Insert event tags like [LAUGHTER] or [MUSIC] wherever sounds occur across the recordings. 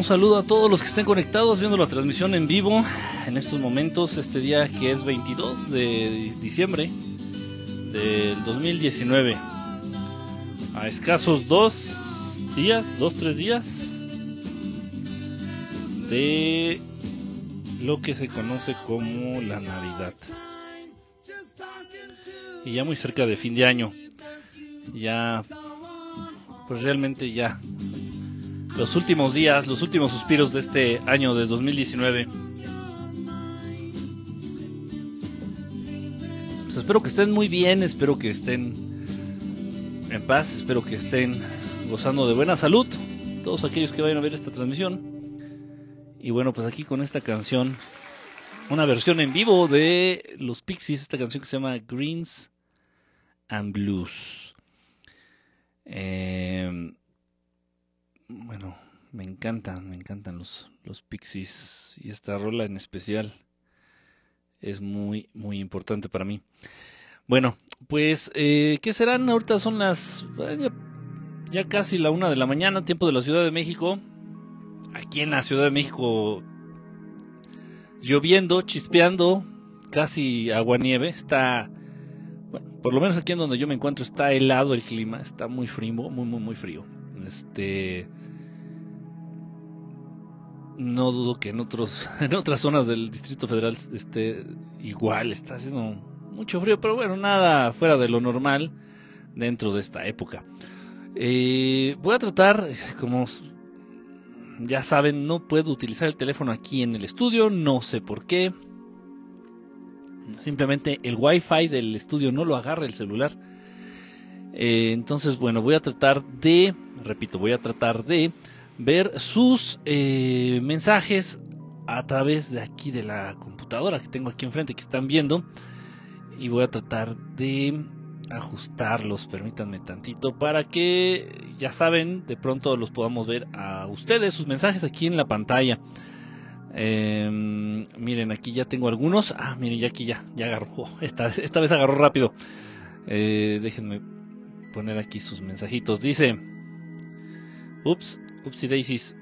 Un saludo a todos los que estén conectados viendo la transmisión en vivo en estos momentos, este día que es 22 de diciembre del 2019. A escasos dos días, dos, tres días de lo que se conoce como la Navidad. Y ya muy cerca de fin de año. Ya, pues realmente ya los últimos días, los últimos suspiros de este año de 2019. Pues espero que estén muy bien, espero que estén en paz, espero que estén gozando de buena salud, todos aquellos que vayan a ver esta transmisión. Y bueno, pues aquí con esta canción, una versión en vivo de los Pixies, esta canción que se llama Greens and Blues. Eh, bueno, me encantan, me encantan los, los Pixies y esta rola en especial es muy, muy importante para mí. Bueno, pues, eh, ¿qué serán? Ahorita son las ya, ya, casi la una de la mañana, tiempo de la Ciudad de México. Aquí en la Ciudad de México, lloviendo, chispeando, casi agua-nieve. Está, bueno, por lo menos aquí en donde yo me encuentro, está helado el clima, está muy frío, muy, muy, muy frío. Este, no dudo que en otros [LAUGHS] en otras zonas del Distrito Federal esté igual, está haciendo mucho frío, pero bueno, nada fuera de lo normal dentro de esta época. Eh, voy a tratar, como ya saben, no puedo utilizar el teléfono aquí en el estudio, no sé por qué. Simplemente el wifi del estudio no lo agarra el celular. Eh, entonces, bueno, voy a tratar de, repito, voy a tratar de ver sus eh, mensajes a través de aquí de la computadora que tengo aquí enfrente que están viendo. Y voy a tratar de ajustarlos permítanme tantito para que ya saben de pronto los podamos ver a ustedes sus mensajes aquí en la pantalla. Eh, miren aquí ya tengo algunos. Ah miren ya aquí ya ya agarró. [LAUGHS] Esta, esta vez agarró rápido. Eh, déjenme poner aquí sus mensajitos. Dice ups Upsi Daisies.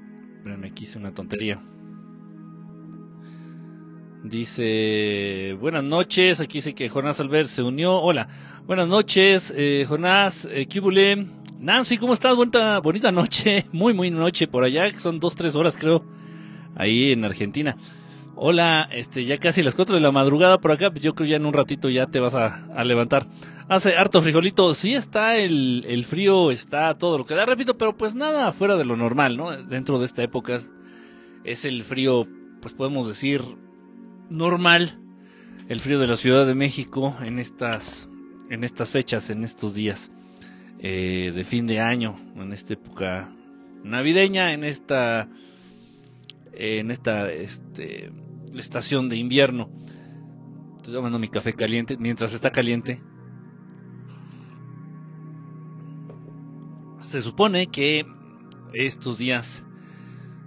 Aquí hice una tontería. Dice, buenas noches, aquí dice que Jonás Albert se unió. Hola, buenas noches, eh, Jonás, eh, Nancy, ¿cómo estás? Bonita, bonita noche, [LAUGHS] muy, muy noche por allá, son dos, tres horas creo, ahí en Argentina. Hola, este, ya casi las cuatro de la madrugada por acá, pues yo creo ya en un ratito ya te vas a, levantar. Hace harto frijolito, sí está el, el, frío, está todo lo que da, repito, pero pues nada fuera de lo normal, ¿no? Dentro de esta época es el frío, pues podemos decir, normal, el frío de la Ciudad de México en estas, en estas fechas, en estos días eh, de fin de año, en esta época navideña, en esta, en esta, este, estación de invierno. Estoy tomando mi café caliente mientras está caliente. Se supone que estos días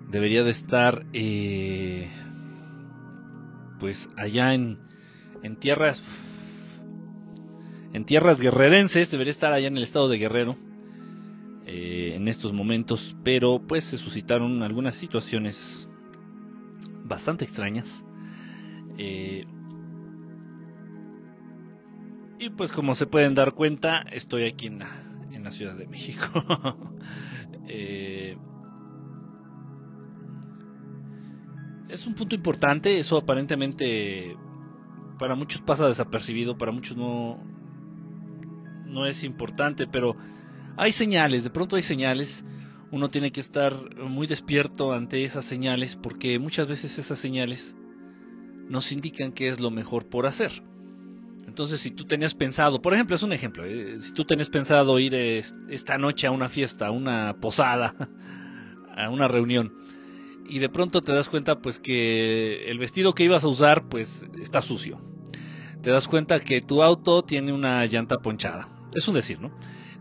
debería de estar eh, pues allá en, en tierras en tierras guerrerenses debería estar allá en el estado de Guerrero eh, en estos momentos pero pues se suscitaron algunas situaciones bastante extrañas. Eh, y pues como se pueden dar cuenta, estoy aquí en la, en la Ciudad de México. [LAUGHS] Eh, es un punto importante, eso aparentemente para muchos pasa desapercibido, para muchos no, no es importante, pero hay señales, de pronto hay señales uno tiene que estar muy despierto ante esas señales porque muchas veces esas señales nos indican qué es lo mejor por hacer. Entonces, si tú tenías pensado, por ejemplo, es un ejemplo, eh, si tú tenías pensado ir esta noche a una fiesta, a una posada, [LAUGHS] a una reunión, y de pronto te das cuenta pues que el vestido que ibas a usar pues está sucio. Te das cuenta que tu auto tiene una llanta ponchada. Es un decir, ¿no?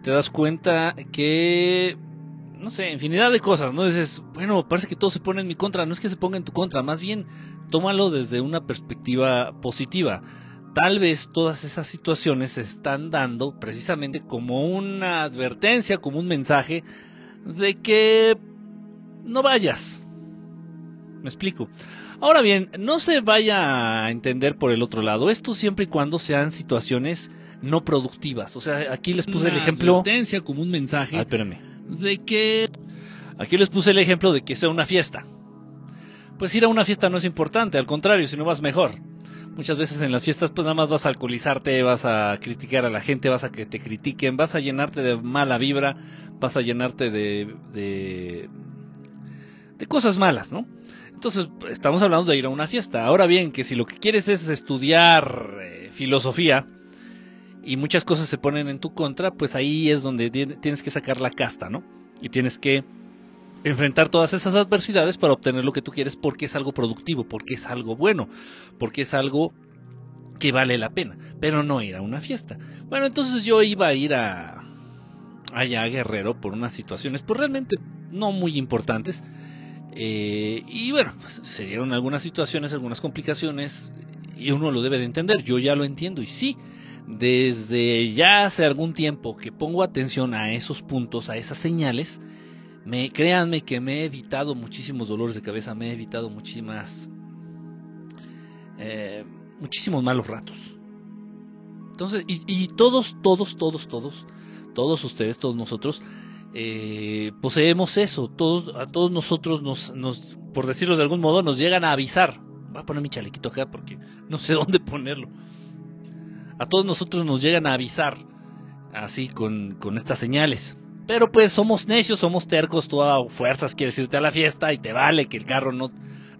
Te das cuenta que no sé, infinidad de cosas, ¿no? Dices, bueno, parece que todo se pone en mi contra, no es que se ponga en tu contra, más bien tómalo desde una perspectiva positiva. Tal vez todas esas situaciones se están dando precisamente como una advertencia, como un mensaje de que no vayas, Me explico. Ahora bien, no se vaya a entender por el otro lado. Esto siempre y cuando sean situaciones no productivas. O sea, aquí les puse el ejemplo. como un mensaje. Ah, espérame. De que. Aquí les puse el ejemplo de que sea una fiesta. Pues ir a una fiesta no es importante, al contrario, si no vas mejor. Muchas veces en las fiestas pues nada más vas a alcoholizarte, vas a criticar a la gente, vas a que te critiquen, vas a llenarte de mala vibra, vas a llenarte de, de, de cosas malas, ¿no? Entonces, estamos hablando de ir a una fiesta. Ahora bien, que si lo que quieres es estudiar eh, filosofía y muchas cosas se ponen en tu contra, pues ahí es donde tienes que sacar la casta, ¿no? Y tienes que enfrentar todas esas adversidades para obtener lo que tú quieres porque es algo productivo, porque es algo bueno, porque es algo que vale la pena, pero no ir a una fiesta. Bueno, entonces yo iba a ir a allá a Guerrero por unas situaciones, pues realmente no muy importantes. Eh, y bueno, pues, se dieron algunas situaciones, algunas complicaciones, y uno lo debe de entender. Yo ya lo entiendo, y sí, desde ya hace algún tiempo que pongo atención a esos puntos, a esas señales, me, créanme que me he evitado muchísimos dolores de cabeza, me he evitado muchísimas, eh, muchísimos malos ratos. Entonces, y, todos, todos, todos, todos, todos ustedes, todos nosotros, eh, poseemos eso. Todos, a todos nosotros nos, nos, por decirlo de algún modo, nos llegan a avisar. Voy a poner mi chalequito acá porque no sé [LAUGHS] dónde ponerlo. A todos nosotros nos llegan a avisar así con, con estas señales. Pero pues somos necios, somos tercos, tú a fuerzas quieres irte a la fiesta y te vale que el carro no,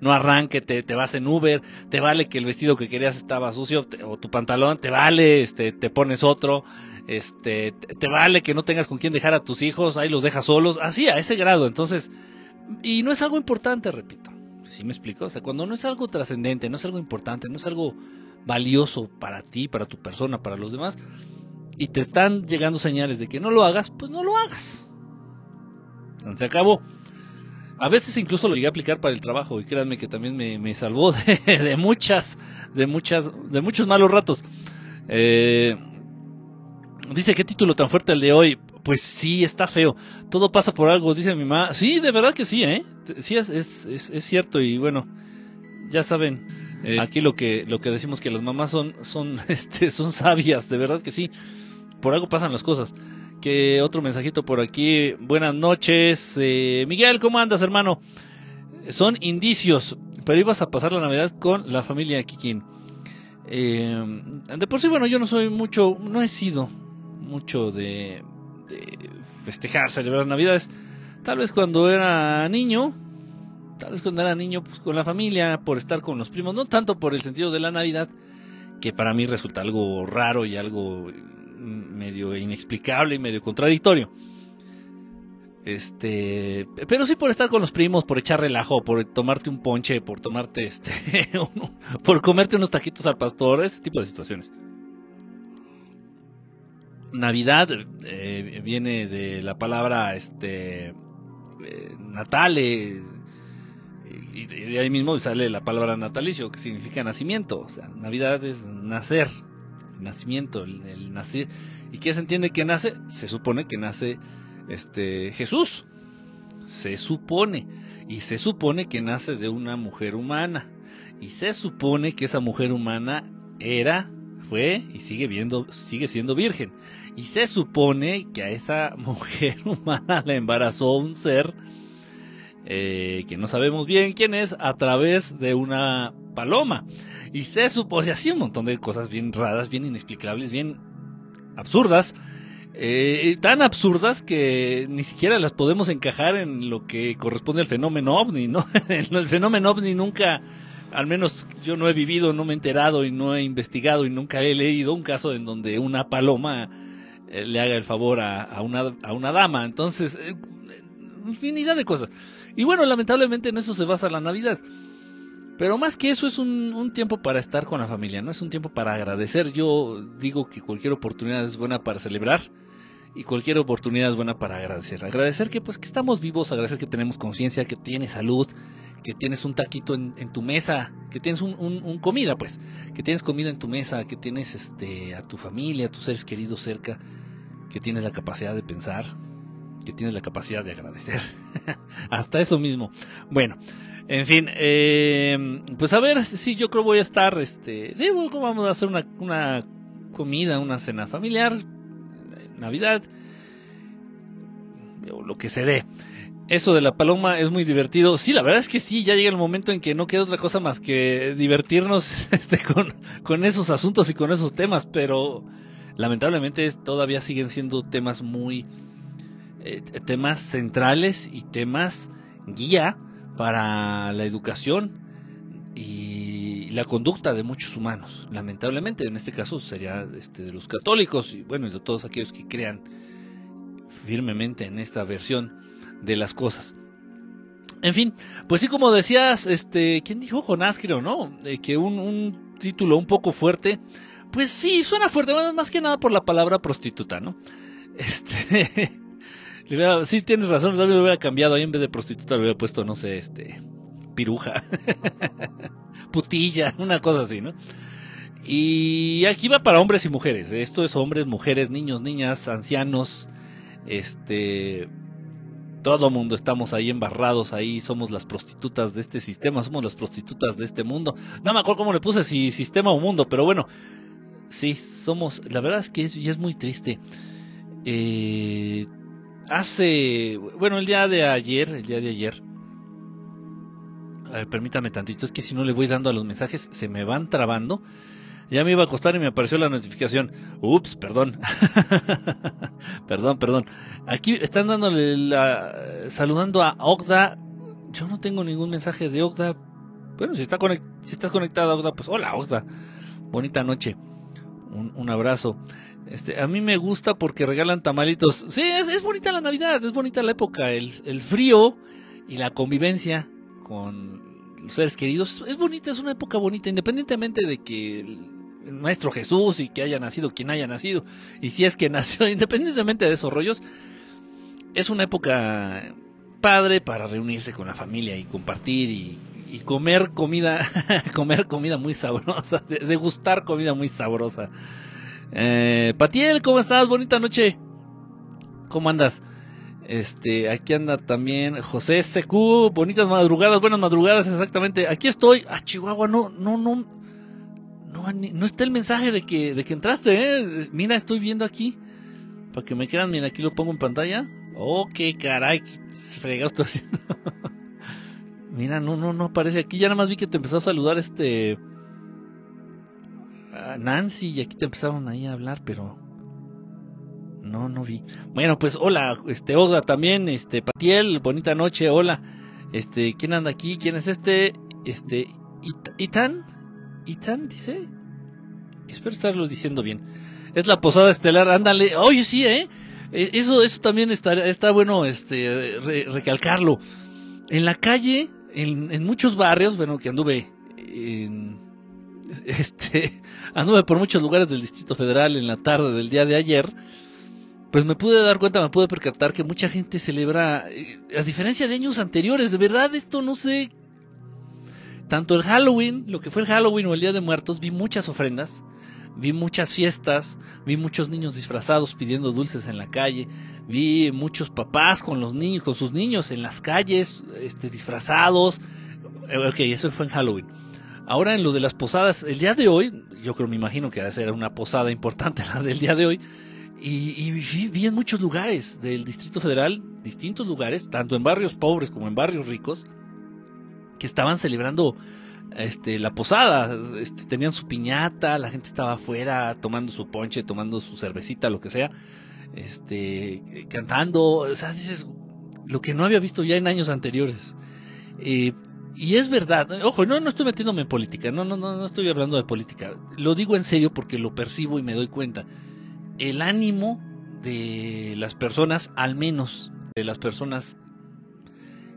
no arranque, te, te, vas en Uber, te vale que el vestido que querías estaba sucio o tu pantalón, te vale, este, te pones otro, este, te, vale que no tengas con quién dejar a tus hijos, ahí los dejas solos, así, a ese grado. Entonces, y no es algo importante, repito. ¿Sí me explico? O sea, cuando no es algo trascendente, no es algo importante, no es algo valioso para ti, para tu persona, para los demás, y te están llegando señales de que no lo hagas, pues no lo hagas. Se acabó. A veces incluso lo llegué a aplicar para el trabajo y créanme que también me, salvó [LAUGHS] de, muchas, de muchas, de muchos malos ratos. Eh, dice, ¿qué título tan fuerte el de hoy? Pues sí, está feo. Todo pasa por algo, dice mi mamá. Sí, de verdad que sí, ¿eh? Sí, es, es, es, cierto y bueno, ya saben, eh, aquí lo que, lo que decimos que las mamás son, son, [LAUGHS] este, son sabias, de verdad que sí por algo pasan las cosas. Que otro mensajito por aquí. Buenas noches. Eh, Miguel, ¿cómo andas, hermano? Son indicios, pero ibas a pasar la Navidad con la familia Kikín. Eh, de por sí, bueno, yo no soy mucho, no he sido mucho de, de festejar, celebrar Navidades. Tal vez cuando era niño, tal vez cuando era niño, pues con la familia, por estar con los primos, no tanto por el sentido de la Navidad, que para mí resulta algo raro y algo medio inexplicable y medio contradictorio. Este, pero sí por estar con los primos, por echar relajo, por tomarte un ponche, por tomarte este, [LAUGHS] por comerte unos taquitos al pastor, ese tipo de situaciones. Navidad eh, viene de la palabra este eh, natale y de ahí mismo sale la palabra natalicio que significa nacimiento, o sea, Navidad es nacer, nacimiento, el, nacer. ¿Y qué se entiende que nace? Se supone que nace este Jesús. Se supone. Y se supone que nace de una mujer humana. Y se supone que esa mujer humana era, fue y sigue viendo, sigue siendo virgen. Y se supone que a esa [LAUGHS] mujer humana la embarazó un ser eh, que no sabemos bien quién es a través de una paloma. Y se supone así un montón de cosas bien raras, bien inexplicables, bien absurdas. Eh, tan absurdas que ni siquiera las podemos encajar en lo que corresponde al fenómeno ovni, ¿no? [LAUGHS] el fenómeno ovni nunca, al menos yo no he vivido, no me he enterado y no he investigado y nunca he leído un caso en donde una paloma eh, le haga el favor a, una, a una dama. Entonces, eh, infinidad de cosas. Y bueno, lamentablemente en eso se basa la Navidad. Pero más que eso es un, tiempo para estar con la familia, ¿no? Es un tiempo para agradecer. Yo digo que cualquier oportunidad es buena para celebrar y cualquier oportunidad es buena para agradecer. Agradecer que pues que estamos vivos, agradecer que tenemos conciencia, que tienes salud, que tienes un taquito en, tu mesa, que tienes un, comida, pues, que tienes comida en tu mesa, que tienes este a tu familia, a tus seres queridos cerca, que tienes la capacidad de pensar, que tienes la capacidad de agradecer. [LAUGHS] Hasta eso mismo. Bueno, En fin, eh, pues a ver, sí, yo creo voy a estar, este, sí, vamos a hacer una, una comida, una cena familiar, Navidad, o lo que se dé. Eso de la paloma es muy divertido. Sí, la verdad es que sí, ya llega el momento en que no queda otra cosa más que divertirnos [LAUGHS] este, con, con esos asuntos y con esos temas, pero lamentablemente todavía siguen siendo temas muy, eh, temas centrales y temas guía para la educación y la conducta de muchos humanos. Lamentablemente, en este caso sería este, de los católicos y bueno, de todos aquellos que crean firmemente en esta versión de las cosas. En fin, pues sí, como decías, este, ¿quién dijo Jonás, creo, no? que un, un, título un poco fuerte, pues sí, suena fuerte, más que nada por la palabra prostituta, ¿no? Este, [LAUGHS] sí, tienes razón, también lo hubiera cambiado. Ahí en vez de prostituta le hubiera puesto, no sé, este. Piruja. [LAUGHS] Putilla, una cosa así, ¿no? Y aquí va para hombres y mujeres. ¿eh? Esto es hombres, mujeres, niños, niñas, ancianos. Este. Todo mundo estamos ahí embarrados, ahí somos las prostitutas de este sistema, somos las prostitutas de este mundo. No me acuerdo cómo le puse, si sistema o mundo, pero bueno, sí, somos, la verdad es que es, es muy triste. Eh, hace, bueno, el día de ayer, el día de ayer, permítame tantito, es que si no le voy dando a los mensajes se me van trabando. Ya me iba a acostar y me apareció la notificación. Ups, perdón. [LAUGHS] perdón, perdón. Aquí están dándole la, saludando a Ogda. Yo no tengo ningún mensaje de Ogda. Bueno, si, está si estás conectada a Ogda, pues hola Ogda. Bonita noche. Un abrazo. Este, a mí me gusta porque regalan tamalitos. Sí, es, bonita la Navidad, es bonita la época, el, el, frío y la convivencia con los seres queridos. Es bonita, es una época bonita, independientemente de que el, Maestro Jesús y que haya nacido quien haya nacido, y si es que [LAUGHS] nació, independientemente de esos rollos, es una época padre para reunirse con la familia y compartir y, y comer comida, [LAUGHS] comer comida muy sabrosa, degustar comida muy sabrosa. Eh, Patiel, ¿cómo estás? Bonita noche. ¿Cómo andas? Este, aquí anda también José SQ, bonitas madrugadas, buenas madrugadas, exactamente. Aquí estoy. Ah, Chihuahua, no, no, no. No, está el mensaje de que, de que entraste, eh. Mira, estoy viendo aquí. Para que me quieran, mira, aquí lo pongo en pantalla. Oh, qué caray, fregado estoy haciendo. [LAUGHS] mira, no, no, no aparece aquí. Ya nada más vi que te empezó a saludar este. Nancy y aquí te empezaron ahí a hablar, pero no, no vi. Bueno, pues hola, este Oda también, este Patiel, bonita noche, hola. Este, ¿quién anda aquí? ¿Quién es este? Este, Itan, Itan dice. Espero estarlo diciendo bien. Es la posada estelar, ándale. Oye, sí, ¿eh? Eso, eso también está, está bueno este, recalcarlo. En la calle, en, en muchos barrios, bueno, que anduve en, [LAUGHS] este, anduve por muchos lugares del Distrito Federal en la tarde del día de ayer, pues me pude dar cuenta, me pude percatar que mucha gente celebra, eh, a diferencia de años anteriores, de verdad esto no sé, tanto el Halloween, lo que fue el Halloween o el Día de Muertos, vi muchas ofrendas, vi muchas fiestas, vi muchos niños disfrazados pidiendo dulces en la calle, vi muchos papás con los niños, con sus niños en las calles, este, disfrazados, eh, ok, eso fue en Halloween Ahora en lo de las posadas, el día de hoy, yo creo, me imagino que va a ser una posada importante [LAUGHS] la del día de hoy, y, vi, en muchos lugares del Distrito Federal, distintos lugares, tanto en barrios pobres como en barrios ricos, que estaban celebrando este, la posada, este, tenían su piñata, la gente estaba afuera tomando su ponche, tomando su cervecita, lo que sea, este, cantando, o sea, dices, lo que no había visto ya en años anteriores. Eh, y es verdad, ojo, no, no estoy metiéndome en política, no, no, no, no estoy hablando de política. Lo digo en serio porque lo percibo y me doy cuenta. El ánimo de las personas, al menos de las personas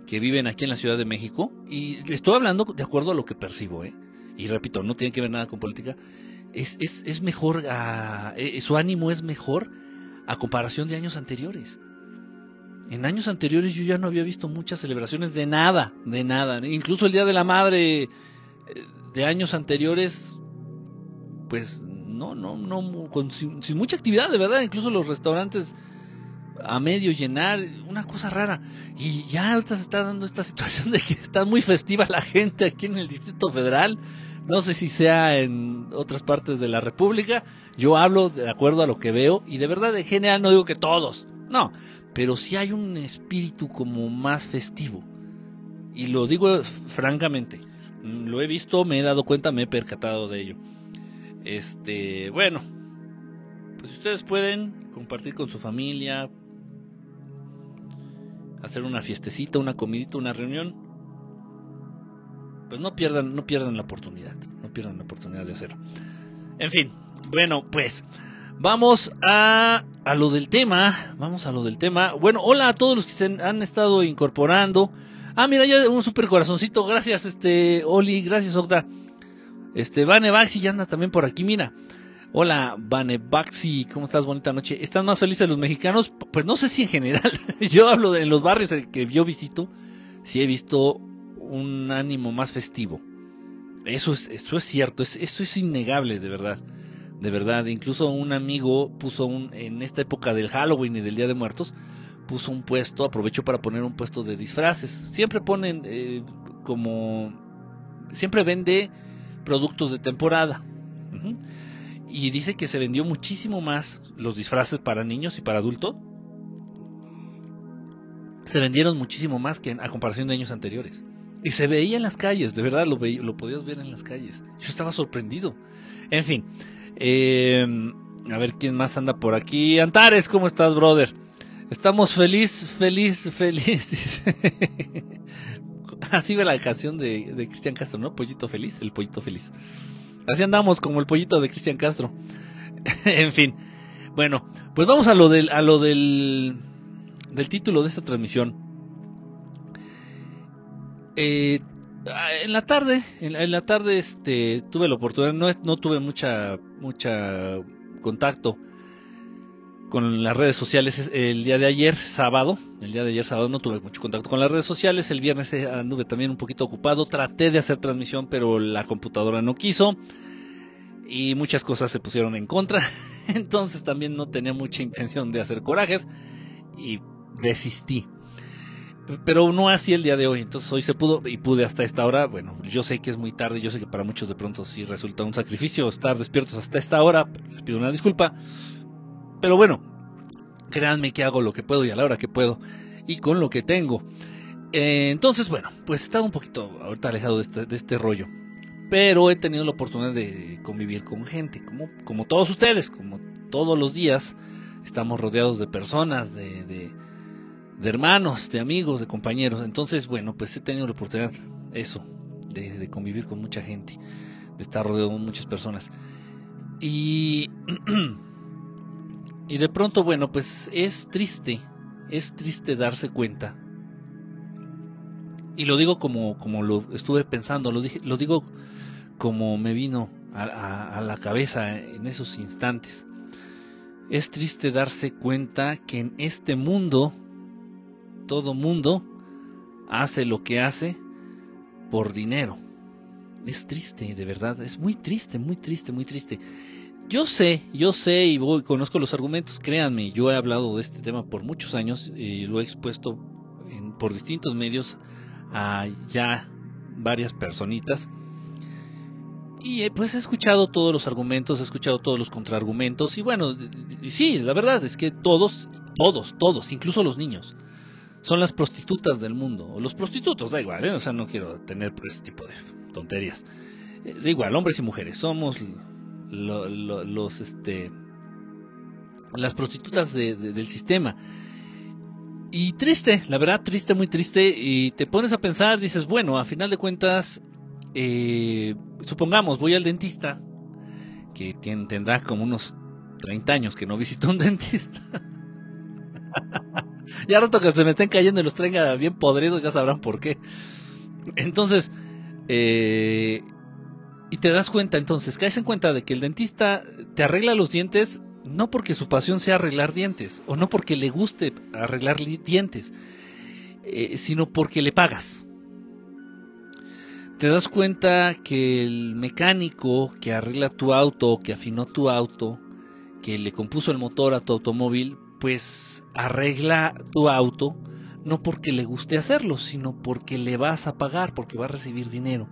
que viven aquí en la Ciudad de México, y estoy hablando de acuerdo a lo que percibo, ¿eh? y repito, no tiene que ver nada con política, es, es, es mejor, a, eh, su ánimo es mejor a comparación de años anteriores. En años anteriores yo ya no había visto muchas celebraciones de nada, de nada. Incluso el Día de la Madre eh, de años anteriores, pues no, no, no, sin, mucha actividad, de verdad. Incluso los restaurantes a medio llenar, una cosa rara. Y ya ahorita se está dando esta [LAUGHS] situación de que está muy festiva la gente aquí en el Distrito Federal. No sé si sea en otras partes de la República. Yo hablo de acuerdo a lo que veo y de verdad en general no digo que todos. No, pero sí hay un espíritu como más festivo. Y lo digo francamente. Lo he visto, me he dado cuenta, me he percatado de ello. Este, bueno, pues ustedes pueden compartir con su familia, hacer una fiestecita, una comidita, una reunión, pues no pierdan, no pierdan la oportunidad, no pierdan la oportunidad de hacerlo. En fin, bueno, pues vamos a, a lo del tema, vamos a lo del tema. Bueno, hola a todos los que se han estado incorporando. Ah, mira, ya un super corazoncito, gracias este Oli, gracias Octa. Este Vane Baxi ya anda también por aquí, mira. Hola, Vane Baxi, ¿cómo estás? Bonita noche. ¿Están más felices los mexicanos? Pues no sé si en general. [LAUGHS] yo hablo de en los barrios que yo visito, sí he visto un ánimo más festivo. Eso es, eso es cierto, eso es innegable, de verdad. De verdad, incluso un amigo puso un, en esta época del Halloween y del Día de Muertos, puso un puesto, aprovechó para poner un puesto de disfraces. Siempre ponen eh, como, siempre vende productos de temporada. Y dice que se vendió muchísimo más los disfraces para niños y para adultos. Se vendieron muchísimo más que a comparación de años anteriores. Y se veía en las calles, de verdad lo, lo podías ver en las calles. Yo estaba sorprendido. En fin, eh, a ver quién más anda por aquí. Antares, ¿cómo estás, brother? Estamos feliz, feliz, [LAUGHS] feliz. Así ve la canción de, de Cristian Castro, ¿no? Pollito feliz, el pollito feliz. Así andamos como el pollito de Cristian Castro. [LAUGHS] en fin. Bueno, pues vamos a lo del, a lo del, del título de esta transmisión. Eh, en la tarde, en la, tarde, este, tuve la oportunidad, no, no tuve mucha, mucha contacto con las redes sociales el día de ayer, sábado. El día de ayer, sábado, no tuve mucho contacto con las redes sociales. El viernes eh, anduve también un poquito ocupado. Traté de hacer transmisión, pero la computadora no quiso. Y muchas cosas se pusieron en contra. [LAUGHS] Entonces también no tenía mucha intención de hacer corajes. Y desistí. Pero no así el día de hoy. Entonces hoy se pudo y pude hasta esta hora. Bueno, yo sé que es muy tarde. Yo sé que para muchos de pronto sí resulta un sacrificio estar despiertos hasta esta hora. Les pido una disculpa. Pero bueno, créanme que hago lo que puedo y a la hora que puedo y con lo que tengo. Eh, entonces, bueno, pues he estado un poquito ahorita alejado de este, de este, rollo. Pero he tenido la oportunidad de convivir con gente, como, como todos ustedes, como todos los días. Estamos rodeados de personas, de, de hermanos, de amigos, de compañeros. Entonces, bueno, pues he tenido la oportunidad, eso, de, convivir con mucha gente, de estar rodeado de muchas personas. Y [CLEARS THROAT] Y de pronto, bueno, pues es triste, es triste darse cuenta. Y lo digo como, como lo estuve pensando, lo, dije, lo digo como me vino a la cabeza en esos instantes. Es triste darse cuenta que en este mundo, todo mundo hace lo que hace por dinero. Es triste, de verdad, es muy triste, muy triste, muy triste. Yo sé, yo sé y voy, conozco los argumentos, créanme, yo he hablado de este tema por muchos años y lo he expuesto por distintos medios a ya varias personitas. Y eh, pues he escuchado todos los argumentos, he escuchado todos los contraargumentos y bueno, sí, la verdad es que todos, todos, todos, incluso los niños, son las prostitutas del mundo, o los prostitutos, da igual, ¿eh? o sea, no quiero tener ese tipo de tonterías. Eh, da igual, hombres y mujeres, somos los este las prostitutas del sistema y triste la verdad triste muy triste y te pones a pensar dices bueno a final de cuentas eh, supongamos voy al dentista que tendrá como unos 30 años que no visitó un [LAUGHS] dentista ya rato que se me estén cayendo y los traiga bien podridos ya sabrán por qué entonces eh, y te das cuenta entonces, caes en cuenta de que el dentista te arregla los dientes no porque su pasión sea arreglar dientes o no porque le guste arreglar dientes, eh, sino porque le pagas. Te das cuenta que el mecánico que arregla tu auto, que afinó tu auto, que le compuso el motor a tu automóvil, pues arregla tu auto no porque le guste hacerlo, sino porque le vas a pagar, porque va a recibir dinero.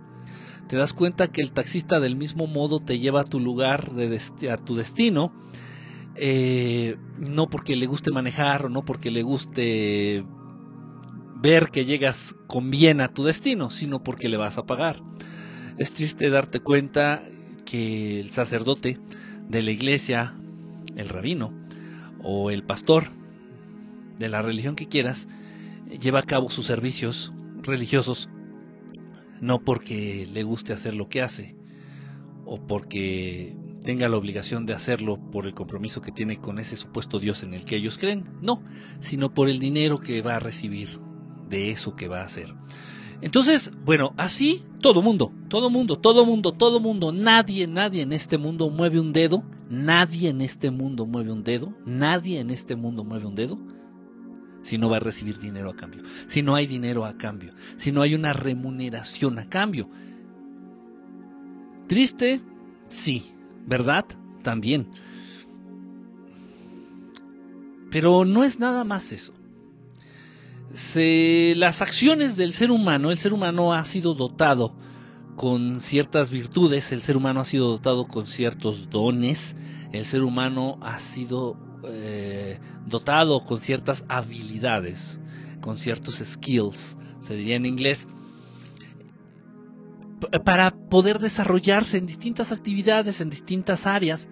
Te das cuenta que el taxista del mismo modo te lleva a tu lugar, de a tu destino, eh, no porque le guste manejar o no porque le guste ver que llegas con bien a tu destino, sino porque le vas a pagar. Es triste darte cuenta que el sacerdote de la iglesia, el rabino o el pastor de la religión que quieras, lleva a cabo sus servicios religiosos no porque le guste hacer lo que hace o porque tenga la obligación de hacerlo por el compromiso que tiene con ese supuesto Dios en el que ellos creen, no, sino por el dinero que va a recibir de eso que va a hacer. Entonces, bueno, así todo mundo, todo mundo, todo mundo, todo mundo, nadie, nadie en este mundo mueve un dedo, nadie en este mundo mueve un dedo, nadie en este mundo mueve un dedo si no va a recibir dinero a cambio, si no hay dinero a cambio, si no hay una remuneración a cambio. Triste, sí, ¿verdad? También. Pero no es nada más eso. las acciones del ser humano, el ser humano ha sido dotado con ciertas virtudes, el ser humano ha sido dotado con ciertos dones, el ser humano ha sido eh, dotado con ciertas habilidades, con ciertos skills, se diría en inglés, para poder desarrollarse en distintas actividades, en distintas áreas.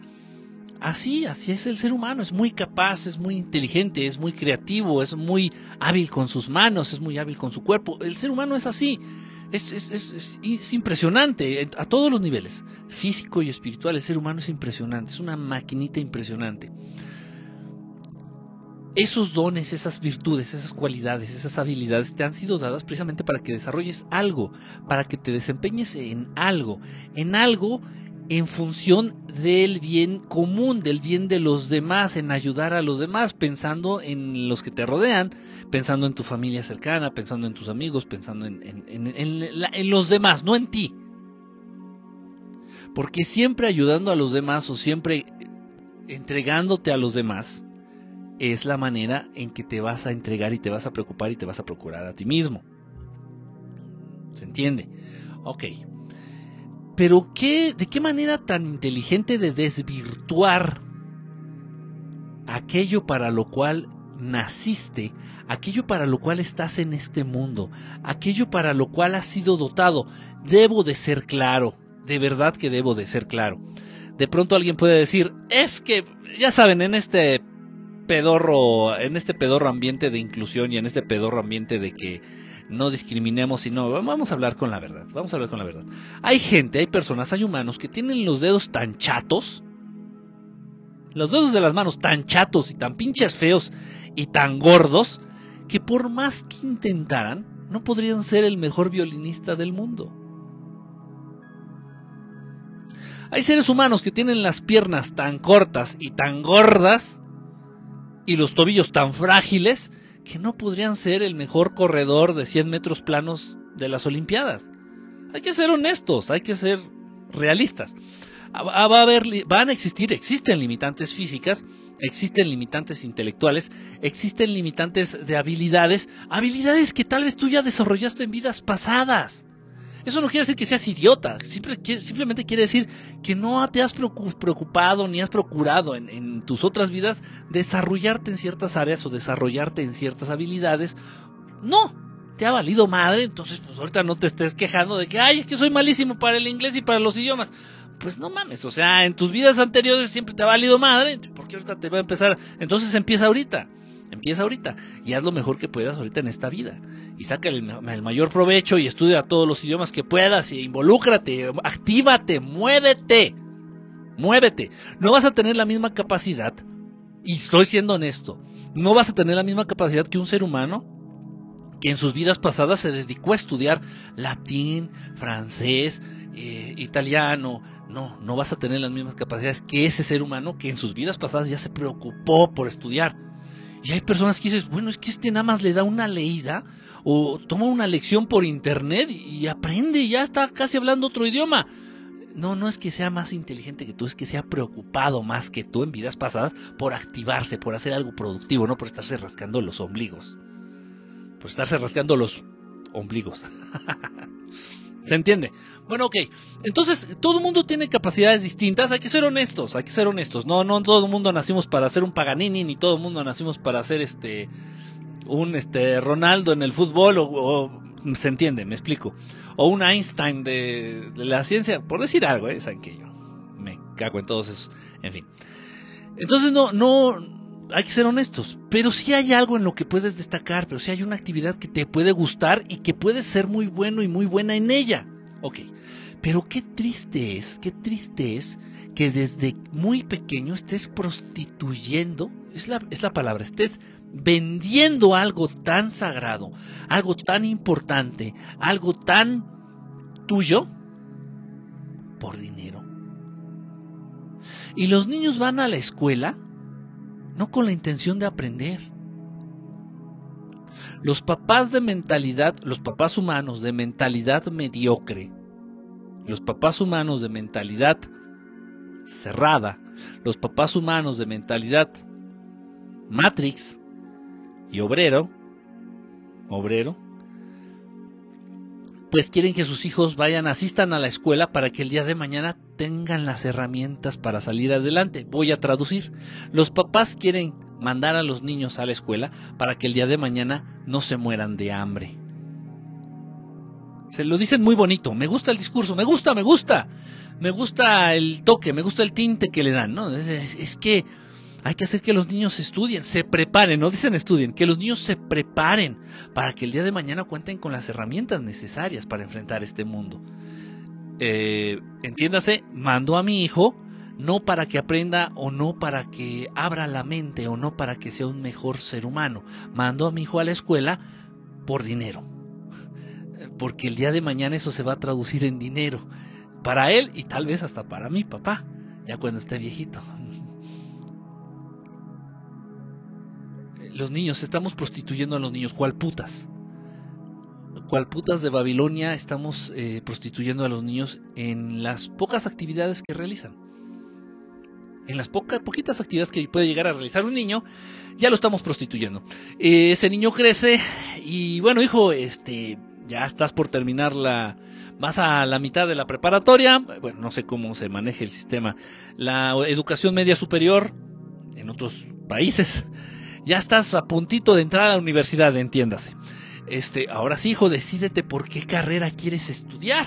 Así, así es el ser humano, es muy capaz, es muy inteligente, es muy creativo, es muy hábil con sus manos, es muy hábil con su cuerpo. El ser humano es así, es, es, es, impresionante a todos los niveles, físico y espiritual, el ser humano es impresionante, es una maquinita impresionante. Esos dones, esas virtudes, esas cualidades, esas habilidades te han sido dadas precisamente para que desarrolles algo, para que te desempeñes en algo, en algo en función del bien común, del bien de los demás, en ayudar a los demás, pensando en los que te rodean, pensando en tu familia cercana, pensando en tus amigos, pensando en, en los demás, no en ti. Porque siempre ayudando a los demás o siempre entregándote a los demás, es la manera en que te vas a entregar y te vas a preocupar y te vas a procurar a ti mismo. ¿Se entiende? Ok. Pero ¿qué, ¿de qué manera tan inteligente de desvirtuar aquello para lo cual naciste, aquello para lo cual estás en este mundo, aquello para lo cual has sido dotado? Debo de ser claro, de verdad que debo de ser claro. De pronto alguien puede decir, es que, ya saben, en este pedorro, en este pedorro ambiente de inclusión y en este pedorro ambiente de que no discriminemos y no, vamos a hablar con la verdad, vamos a hablar con la verdad. Hay gente, hay personas, hay humanos que tienen los dedos tan chatos, los dedos de las manos tan chatos y tan pinches feos y tan gordos, que por más que intentaran, no podrían ser el mejor violinista del mundo. Hay seres humanos que tienen las piernas tan cortas y tan gordas y los tobillos tan frágiles que no podrían ser el mejor corredor de 100 metros planos de las Olimpiadas. Hay que ser honestos, hay que ser realistas. Ah, va a haber, van a existir, existen limitantes físicas, existen limitantes intelectuales, existen limitantes de habilidades, habilidades que tal vez tú ya desarrollaste en vidas pasadas. Eso no quiere decir que seas idiota, simplemente quiere decir que no te has preocupado ni has procurado en, tus otras vidas desarrollarte en ciertas áreas o desarrollarte en ciertas habilidades. No, te ha valido madre, entonces pues ahorita no te estés quejando de que, ay, es que soy malísimo para el inglés y para los idiomas. Pues no mames, o sea, en tus vidas anteriores siempre te ha valido madre, ¿por qué ahorita te va a empezar? Entonces empieza ahorita. Empieza ahorita y haz lo mejor que puedas ahorita en esta vida. Y saca el, mayor provecho y estudia todos los idiomas que puedas y involúcrate, actívate, muévete. Muévete. No vas a tener la misma capacidad, y estoy siendo honesto, no vas a tener la misma capacidad que un ser humano que en sus vidas pasadas se dedicó a estudiar latín, francés, eh, italiano. No, no vas a tener las mismas capacidades que ese ser humano que en sus vidas pasadas ya se preocupó por estudiar. Y hay personas que dices, bueno, es que este nada más le da una leída o toma una lección por internet y aprende y ya está casi hablando otro idioma. no, no es que sea más inteligente que tú, es que sea preocupado más que tú en vidas pasadas por activarse, por hacer algo productivo, no por estarse rascando los ombligos. Por estarse rascando los ombligos. [LAUGHS] ¿Se entiende? Bueno, ok. Entonces, todo el mundo tiene capacidades distintas. Hay que ser honestos, hay que ser honestos. No, no todo el mundo nacimos para ser un Paganini, ni todo el mundo nacimos para ser este un este Ronaldo en el fútbol o, se entiende, me explico. O un Einstein de, la ciencia, por decir algo, ¿eh? Saben que yo me cago en todos esos, en fin. Entonces no, no, hay que ser honestos, pero si hay algo en lo que puedes destacar, pero si hay una actividad que te puede gustar y que puedes ser muy bueno y muy buena en ella. Ok, pero qué triste es, qué triste es que desde muy pequeño estés prostituyendo, es la, es la palabra, estés vendiendo algo tan sagrado, algo tan importante, algo tan tuyo, por dinero. Y los niños van a la escuela no con la intención de aprender. Los papás de mentalidad, los papás humanos de mentalidad mediocre, los papás humanos de mentalidad cerrada, los papás humanos de mentalidad Matrix y obrero, obrero, pues quieren que sus hijos vayan, asistan a la escuela para que el día de mañana tengan las herramientas para salir adelante. Voy a traducir. Los papás quieren mandar a los niños a la escuela para que el día de mañana no se mueran de hambre. Se lo dicen muy bonito, me gusta el discurso, me gusta, me gusta, me gusta el toque, me gusta el tinte que le dan, ¿no? Es, que hay que hacer que los niños estudien, se preparen, no dicen estudien, que los niños se preparen para que el día de mañana cuenten con las herramientas necesarias para enfrentar este mundo. Eh, entiéndase, mando a mi hijo no para que aprenda o no para que abra la mente o no para que sea un mejor ser humano. Mando a mi hijo a la escuela por dinero. [LAUGHS] Porque el día de mañana eso se va a traducir en dinero. Para él y tal vez hasta para mi papá, ya cuando esté viejito. Los niños, estamos prostituyendo a los niños, cual putas cual putas de Babilonia estamos eh, prostituyendo a los niños en las pocas actividades que realizan. En las pocas, poquitas actividades que puede llegar a realizar un niño, ya lo estamos prostituyendo. Eh, ese niño crece y bueno, hijo, este, ya estás por terminar la, vas a la mitad de la preparatoria, bueno, no sé cómo se maneja el sistema, la educación media superior en otros países, ya estás a puntito de entrar a la universidad, entiéndase este, ahora sí, hijo, decídete por qué carrera quieres estudiar.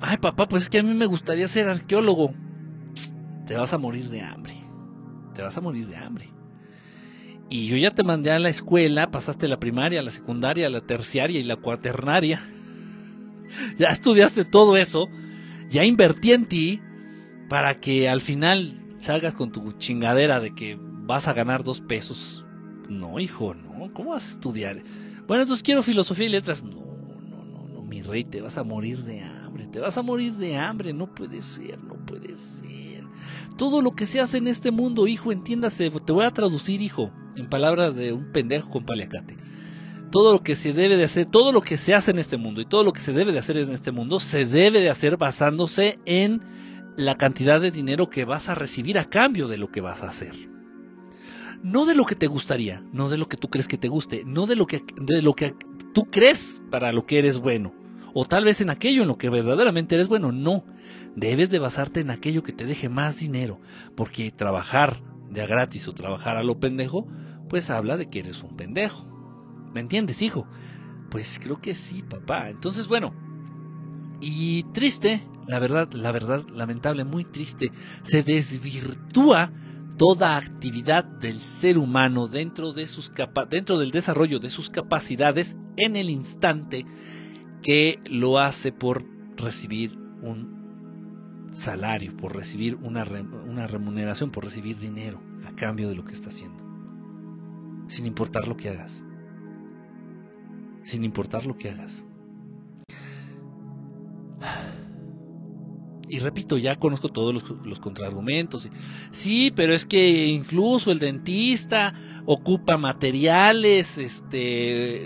Ay, papá, pues es que a mí me gustaría ser arqueólogo. Te vas a morir de hambre. Te vas a morir de hambre. Y yo ya te mandé a la escuela, pasaste la primaria, la secundaria, la terciaria y la cuaternaria. [LAUGHS] Ya estudiaste todo eso. Ya invertí en ti para que al final salgas con tu chingadera de que vas a ganar dos pesos. No, hijo, no ¿Cómo vas a estudiar? Bueno, entonces quiero filosofía y letras. No, no, no, no, mi rey, te vas a morir de hambre, te vas a morir de hambre, no puede ser, no puede ser. Todo lo que se hace en este mundo, hijo, entiéndase, te voy a traducir, hijo, en palabras de un pendejo con paliacate. Todo lo que se debe de hacer, todo lo que se hace en este mundo y todo lo que se debe de hacer en este mundo, se debe de hacer basándose en la cantidad de dinero que vas a recibir a cambio de lo que vas a hacer no de lo que te gustaría, no de lo que tú crees que te guste, no de lo que, de lo que tú crees para lo que eres bueno, o tal vez en aquello en lo que verdaderamente eres bueno, no. Debes de basarte en aquello que te deje más dinero, porque trabajar de a gratis o trabajar a lo pendejo, pues habla de que eres un pendejo. ¿Me entiendes, hijo? Pues creo que sí, papá. Entonces, bueno, y triste, la verdad, la verdad, lamentable, muy triste, se desvirtúa toda actividad del ser humano dentro, de sus dentro del desarrollo de sus capacidades en el instante que lo hace por recibir un salario, por recibir una, una remuneración, por recibir dinero a cambio de lo que está haciendo. Sin importar lo que hagas. Sin importar lo que hagas. Y repito, ya conozco todos los, contraargumentos. Sí, pero es que incluso el dentista ocupa materiales, este,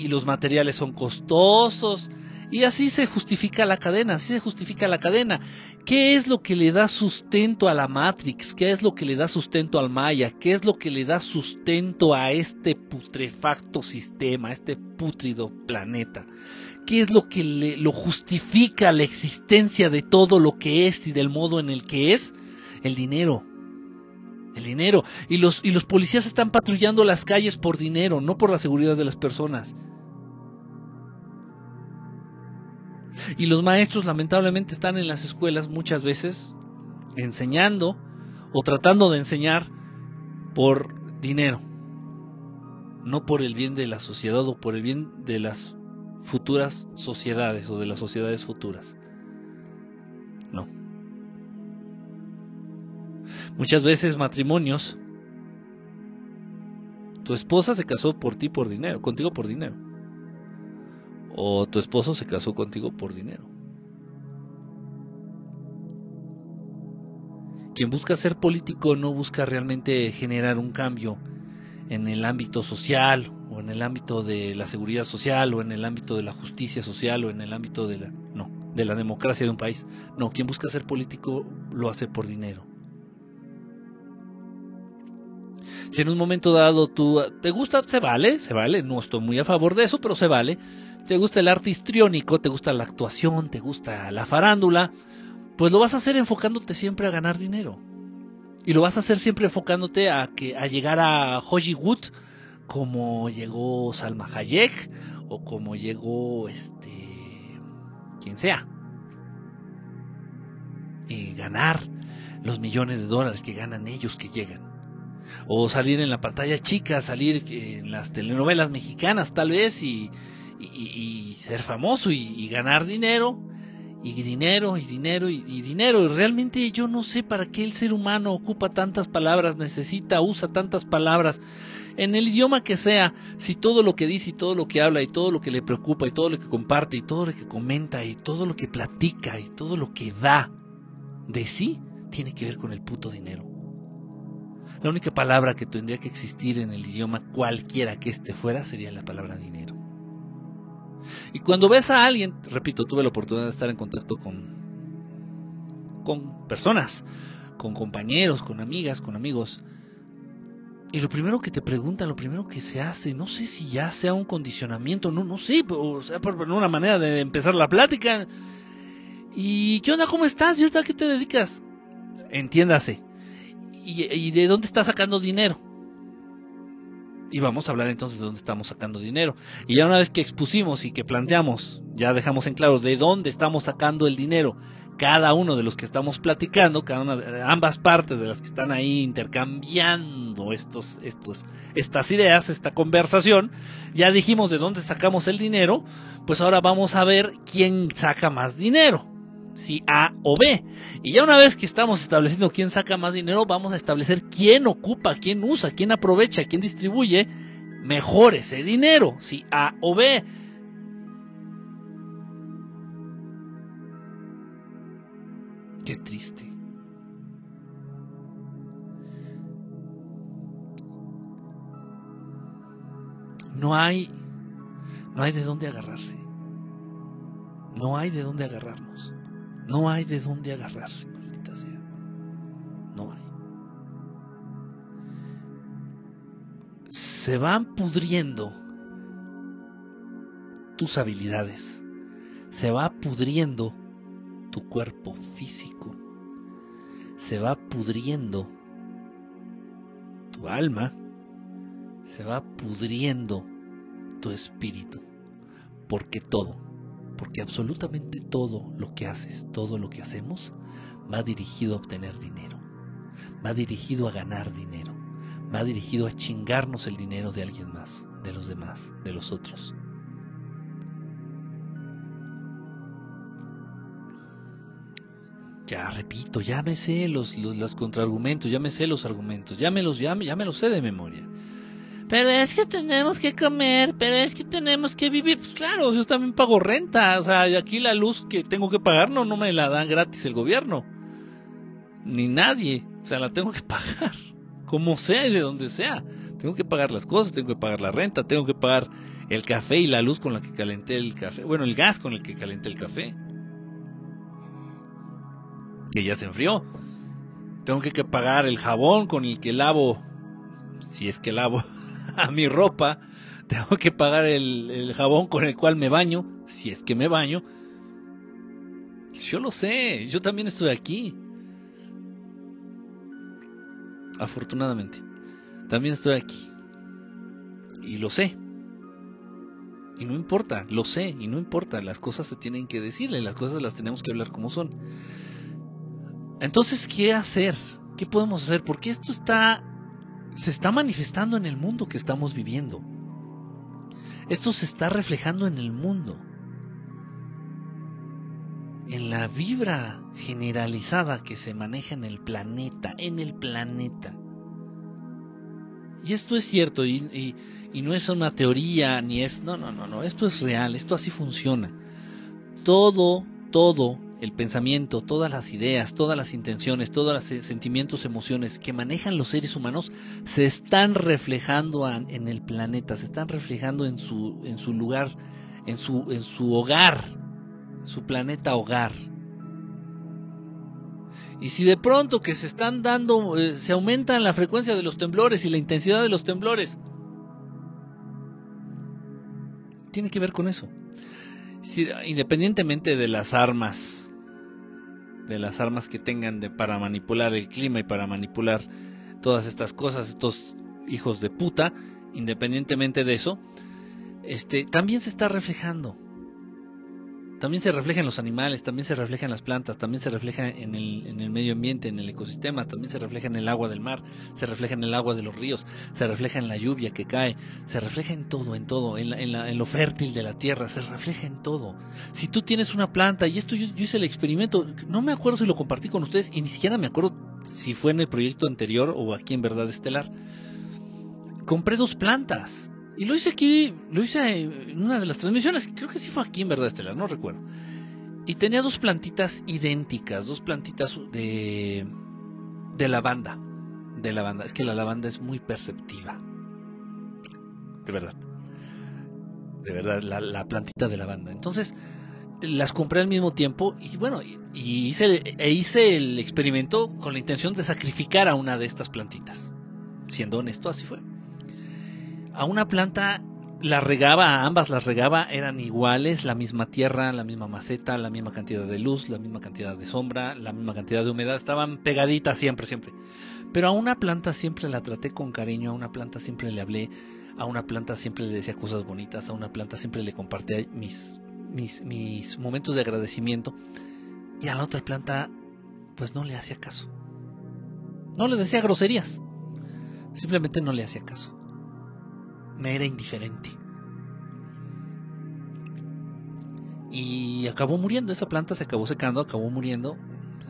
y los materiales son costosos, Y así se justifica la cadena, así se justifica la cadena. ¿Qué es lo que le da sustento a la Matrix? ¿Qué es lo que le da sustento al Maya? ¿Qué es lo que le da sustento a este putrefacto sistema, a este putrido planeta? ¿Qué es lo que le, lo justifica la existencia de todo lo que es y del modo en el que es? El dinero. El dinero. Y los, y los policías están patrullando las calles por dinero, no por la seguridad de las personas. Y los maestros lamentablemente están en las escuelas muchas veces enseñando o tratando de enseñar por dinero, no por el bien de la sociedad o por el bien de las futuras sociedades o de las sociedades futuras. No. Muchas veces matrimonios, tu esposa se casó por ti por dinero, contigo por dinero o tu esposo se casó contigo por dinero. Quien busca ser político no busca realmente generar un cambio en el ámbito social o en el ámbito de la seguridad social o en el ámbito de la justicia social o en el ámbito de la no, de la democracia de un país. No, quien busca ser político lo hace por dinero. Si en un momento dado tú te gusta, se vale, se vale, no estoy muy a favor de eso, pero se vale te gusta el arte histriónico, te gusta la actuación, te gusta la farándula, pues lo vas a hacer enfocándote siempre a ganar dinero. Y lo vas a hacer siempre enfocándote a, que, a llegar a Hollywood como llegó Salma Hayek o como llegó este quien sea. Y ganar los millones de dólares que ganan ellos que llegan. O salir en la pantalla chica, salir en las telenovelas mexicanas tal vez y, y, ser famoso y, ganar dinero y dinero y dinero y, y, dinero. Realmente yo no sé para qué el ser humano ocupa tantas palabras, necesita, usa tantas palabras. En el idioma que sea, si todo lo que dice y todo lo que habla y todo lo que le preocupa y todo lo que comparte y todo lo que comenta y todo lo que platica y todo lo que da de sí, tiene que ver con el puto dinero. La única palabra que tendría que existir en el idioma cualquiera que esté fuera sería la palabra dinero. Y cuando ves a alguien, repito, tuve la oportunidad de estar en contacto con, con personas, con compañeros, con amigas, con amigos. Y lo primero que te preguntan, lo primero que se hace, no sé si ya sea un condicionamiento, no, no sé, o sea, por una manera de empezar la plática. ¿Y qué onda? ¿Cómo estás? ¿Y ahorita a qué te dedicas? Entiéndase. ¿Y, ¿Y de dónde estás sacando dinero? Y vamos a hablar entonces de dónde estamos sacando dinero. Y ya una vez que expusimos y que planteamos, ya dejamos en claro de dónde estamos sacando el dinero, cada uno de los que estamos platicando, cada una de ambas partes de las que están ahí intercambiando estos, estos, estas ideas, esta conversación, ya dijimos de dónde sacamos el dinero, pues ahora vamos a ver quién saca más dinero si A o B. Y ya una vez que estamos estableciendo quién saca más dinero, vamos a establecer quién ocupa, quién usa, quién aprovecha, quién distribuye mejor ese dinero, si A o B. Qué triste. No hay no hay de dónde agarrarse. No hay de dónde agarrarnos. No hay de dónde agarrarse, maldita sea. No hay. Se van pudriendo tus habilidades. Se va pudriendo tu cuerpo físico. Se va pudriendo tu alma. Se va pudriendo tu espíritu. Porque todo porque absolutamente todo lo que haces, todo lo que hacemos, va dirigido a obtener dinero, va dirigido a ganar dinero, va dirigido a chingarnos el dinero de alguien más, de los demás, de los otros. Ya repito, ya me sé los, los, contraargumentos, ya me sé los argumentos, ya me los, ya me los sé de memoria. Pero es que tenemos que comer, pero es que tenemos que vivir. Pues claro, yo también pago renta. O sea, aquí la luz que tengo que pagar no, no me la dan gratis el gobierno. Ni nadie. O sea, la tengo que [LAUGHS] pagar. Como sea y de donde sea. Tengo que pagar las cosas, tengo que pagar la renta, tengo que pagar el café y la luz con la que calenté el café. Bueno, el gas con el que calenté el café. Que ya se enfrió. Tengo que que pagar el jabón con el que lavo, si es que lavo, [LAUGHS] a mi ropa. Tengo que pagar el, el jabón con el cual me baño, si es que me baño. Yo lo sé, yo también estoy aquí. Afortunadamente. También estoy aquí. Y lo sé. Y no importa, lo sé, y no importa. Las cosas se tienen que decirle, las cosas las tenemos que hablar como son. Entonces, ¿qué hacer? ¿Qué podemos hacer? Porque esto está. Se está manifestando en el mundo que estamos viviendo. Esto se está reflejando en el mundo. En la vibra generalizada que se maneja en el planeta, en el planeta. Y esto es cierto, y, y, y, no es una teoría, ni es... No, no, no, no, esto es real, esto así funciona. Todo, todo el pensamiento, todas las ideas, todas las intenciones, todos los sentimientos, emociones que manejan los seres humanos se están reflejando en el planeta, se están reflejando en su, en su lugar, en su, en su hogar, su planeta hogar. Y si de pronto que se están dando, eh, se aumenta la frecuencia de los temblores y la intensidad de los temblores, tiene que ver con eso. Independientemente de las armas, de las armas que tengan de, para manipular el clima y para manipular todas estas cosas, estos hijos de puta, independientemente de eso, este, también se está reflejando también se refleja en los animales, también se refleja en las plantas, también se refleja en el, en el, medio ambiente, en el ecosistema, también se refleja en el agua del mar, se refleja en el agua de los ríos, se refleja en la lluvia que cae, se refleja en todo, en todo, en, la, en, la, en lo fértil de la tierra, se refleja en todo. Si tú tienes una planta, y esto yo, yo hice el experimento, no me acuerdo si lo compartí con ustedes y ni siquiera me acuerdo si fue en el proyecto anterior o aquí en Verdad Estelar. Compré dos plantas y lo hice aquí, lo hice en una de las transmisiones, creo que sí fue aquí en Verdad Estelar, no recuerdo. Y tenía dos plantitas idénticas, dos plantitas de, de lavanda. De lavanda, es que la lavanda es muy perceptiva. De verdad. De verdad, la, la plantita de lavanda. Entonces, las compré al mismo tiempo y bueno, y, y hice, e hice el experimento con la intención de sacrificar a una de estas plantitas. Siendo honesto, así fue a una planta la regaba, a ambas las regaba, eran iguales, la misma tierra, la misma maceta, la misma cantidad de luz, la misma cantidad de sombra, la misma cantidad de humedad, estaban pegaditas siempre, siempre. Pero a una planta siempre la traté con cariño, a una planta siempre le hablé, a una planta siempre le decía cosas bonitas, a una planta siempre le compartía mis, mis, mis momentos de agradecimiento. Y a la otra planta, pues no le hacía caso. No le decía groserías. Simplemente no le hacía caso me era indiferente. Y acabó muriendo, esa planta se acabó secando, acabó muriendo.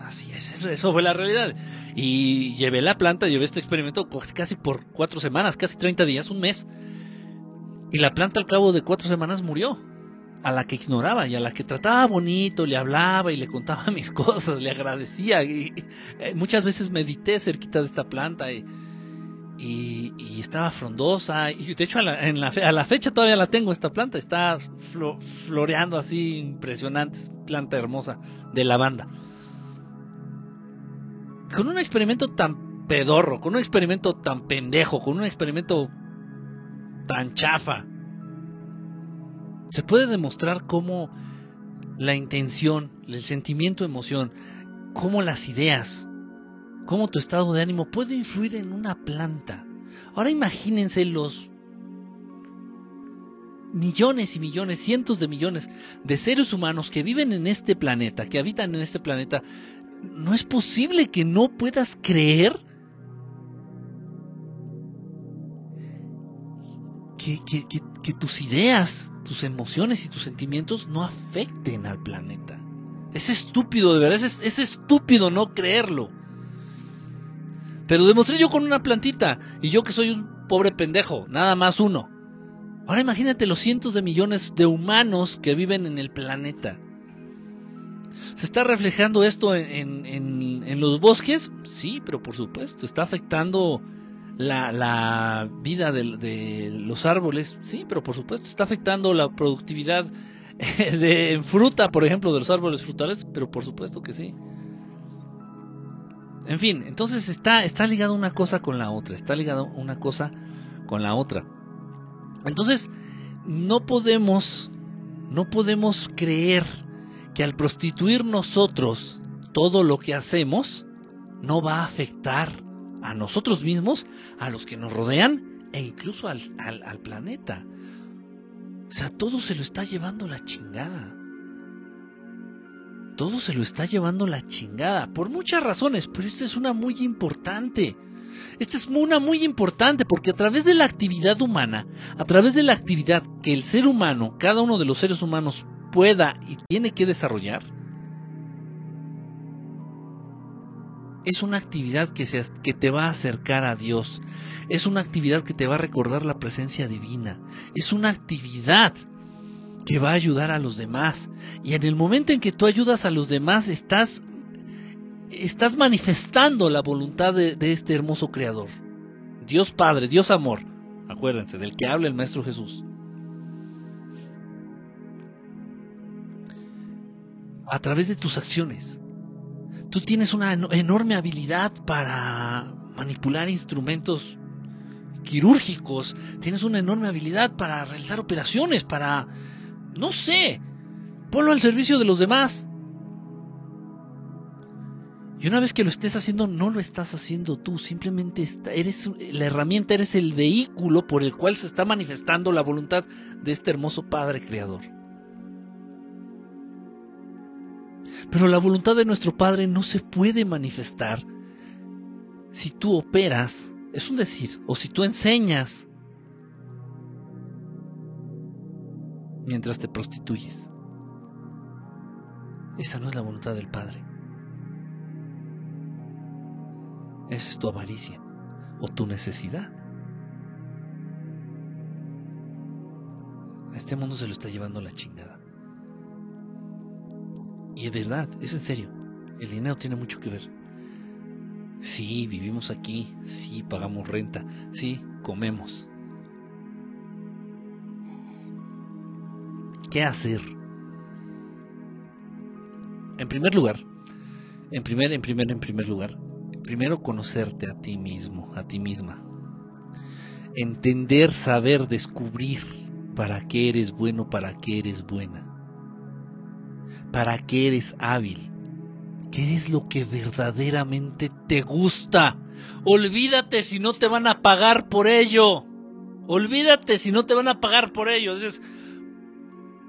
Así es, eso, fue la realidad. Y llevé la planta, llevé este experimento casi por cuatro semanas, casi 30 días, un mes. Y la planta al cabo de cuatro semanas murió. A la que ignoraba y a la que trataba bonito, le hablaba y le contaba [LAUGHS] mis cosas, le agradecía. Y, y muchas veces medité cerquita de esta planta y, y, y, estaba frondosa. Y de hecho, a la, fecha todavía la tengo esta planta. Está flo, floreando así, impresionante. Planta hermosa de lavanda. Con un experimento tan pedorro, con un experimento tan pendejo, con un experimento tan chafa, se puede demostrar cómo la intención, el sentimiento, emoción, cómo las ideas, cómo tu estado de ánimo puede influir en una planta. Ahora imagínense los millones y millones, cientos de millones de seres humanos que viven en este planeta, que habitan en este planeta. No es posible que no puedas creer que, tus ideas, tus emociones y tus sentimientos no afecten al planeta. Es estúpido, de verdad, es estúpido no creerlo. Te lo demostré yo con una plantita. Y yo que soy un pobre pendejo, nada más uno. Ahora imagínate los cientos de millones de humanos que viven en el planeta. ¿Se está reflejando esto en, los bosques? Sí, pero por supuesto, está afectando la, vida de, de los árboles, sí, pero por supuesto está afectando la productividad de fruta, por ejemplo, de los árboles frutales, pero por supuesto que sí. En fin, entonces está, está ligado una cosa con la otra, está ligado una cosa con la otra. Entonces, no podemos, no podemos creer que al prostituir nosotros todo lo que hacemos, no va a afectar a nosotros mismos, a los que nos rodean e incluso al, al, al planeta. O sea, todo se lo está llevando la chingada. Todo se lo está llevando la chingada, por muchas razones, pero esta es una muy importante. Esta es una muy importante porque a través de la actividad humana, a través de la actividad que el ser humano, cada uno de los seres humanos pueda y tiene que desarrollar, es una actividad que, se, que te va a acercar a Dios, es una actividad que te va a recordar la presencia divina, es una actividad que va a ayudar a los demás. Y en el momento en que tú ayudas a los demás, estás, estás manifestando la voluntad de, este hermoso Creador. Dios Padre, Dios Amor. Acuérdense, del que habla el Maestro Jesús. A través de tus acciones. Tú tienes una enorme habilidad para manipular instrumentos quirúrgicos. Tienes una enorme habilidad para realizar operaciones, para no sé. Ponlo al servicio de los demás. Y una vez que lo estés haciendo, no lo estás haciendo tú, simplemente eres la herramienta, eres el vehículo por el cual se está manifestando la voluntad de este hermoso Padre Creador. Pero la voluntad de nuestro Padre no se puede manifestar si tú operas, es un decir, o si tú enseñas mientras te prostituyes. Esa no es la voluntad del Padre. Esa es tu avaricia o tu necesidad. A este mundo se lo está llevando la chingada. Y es verdad, es en serio. El dinero tiene mucho que ver. Sí, vivimos aquí, sí, pagamos renta, sí, comemos. ¿Qué hacer? En primer lugar, en primer, en primer, en primer lugar, primero conocerte a ti mismo, a ti misma. Entender, saber, descubrir para qué eres bueno, para qué eres buena. Para qué eres hábil. ¿Qué es lo que verdaderamente te gusta? Olvídate si no te van a pagar por ello. Olvídate si no te van a pagar por ello. Es,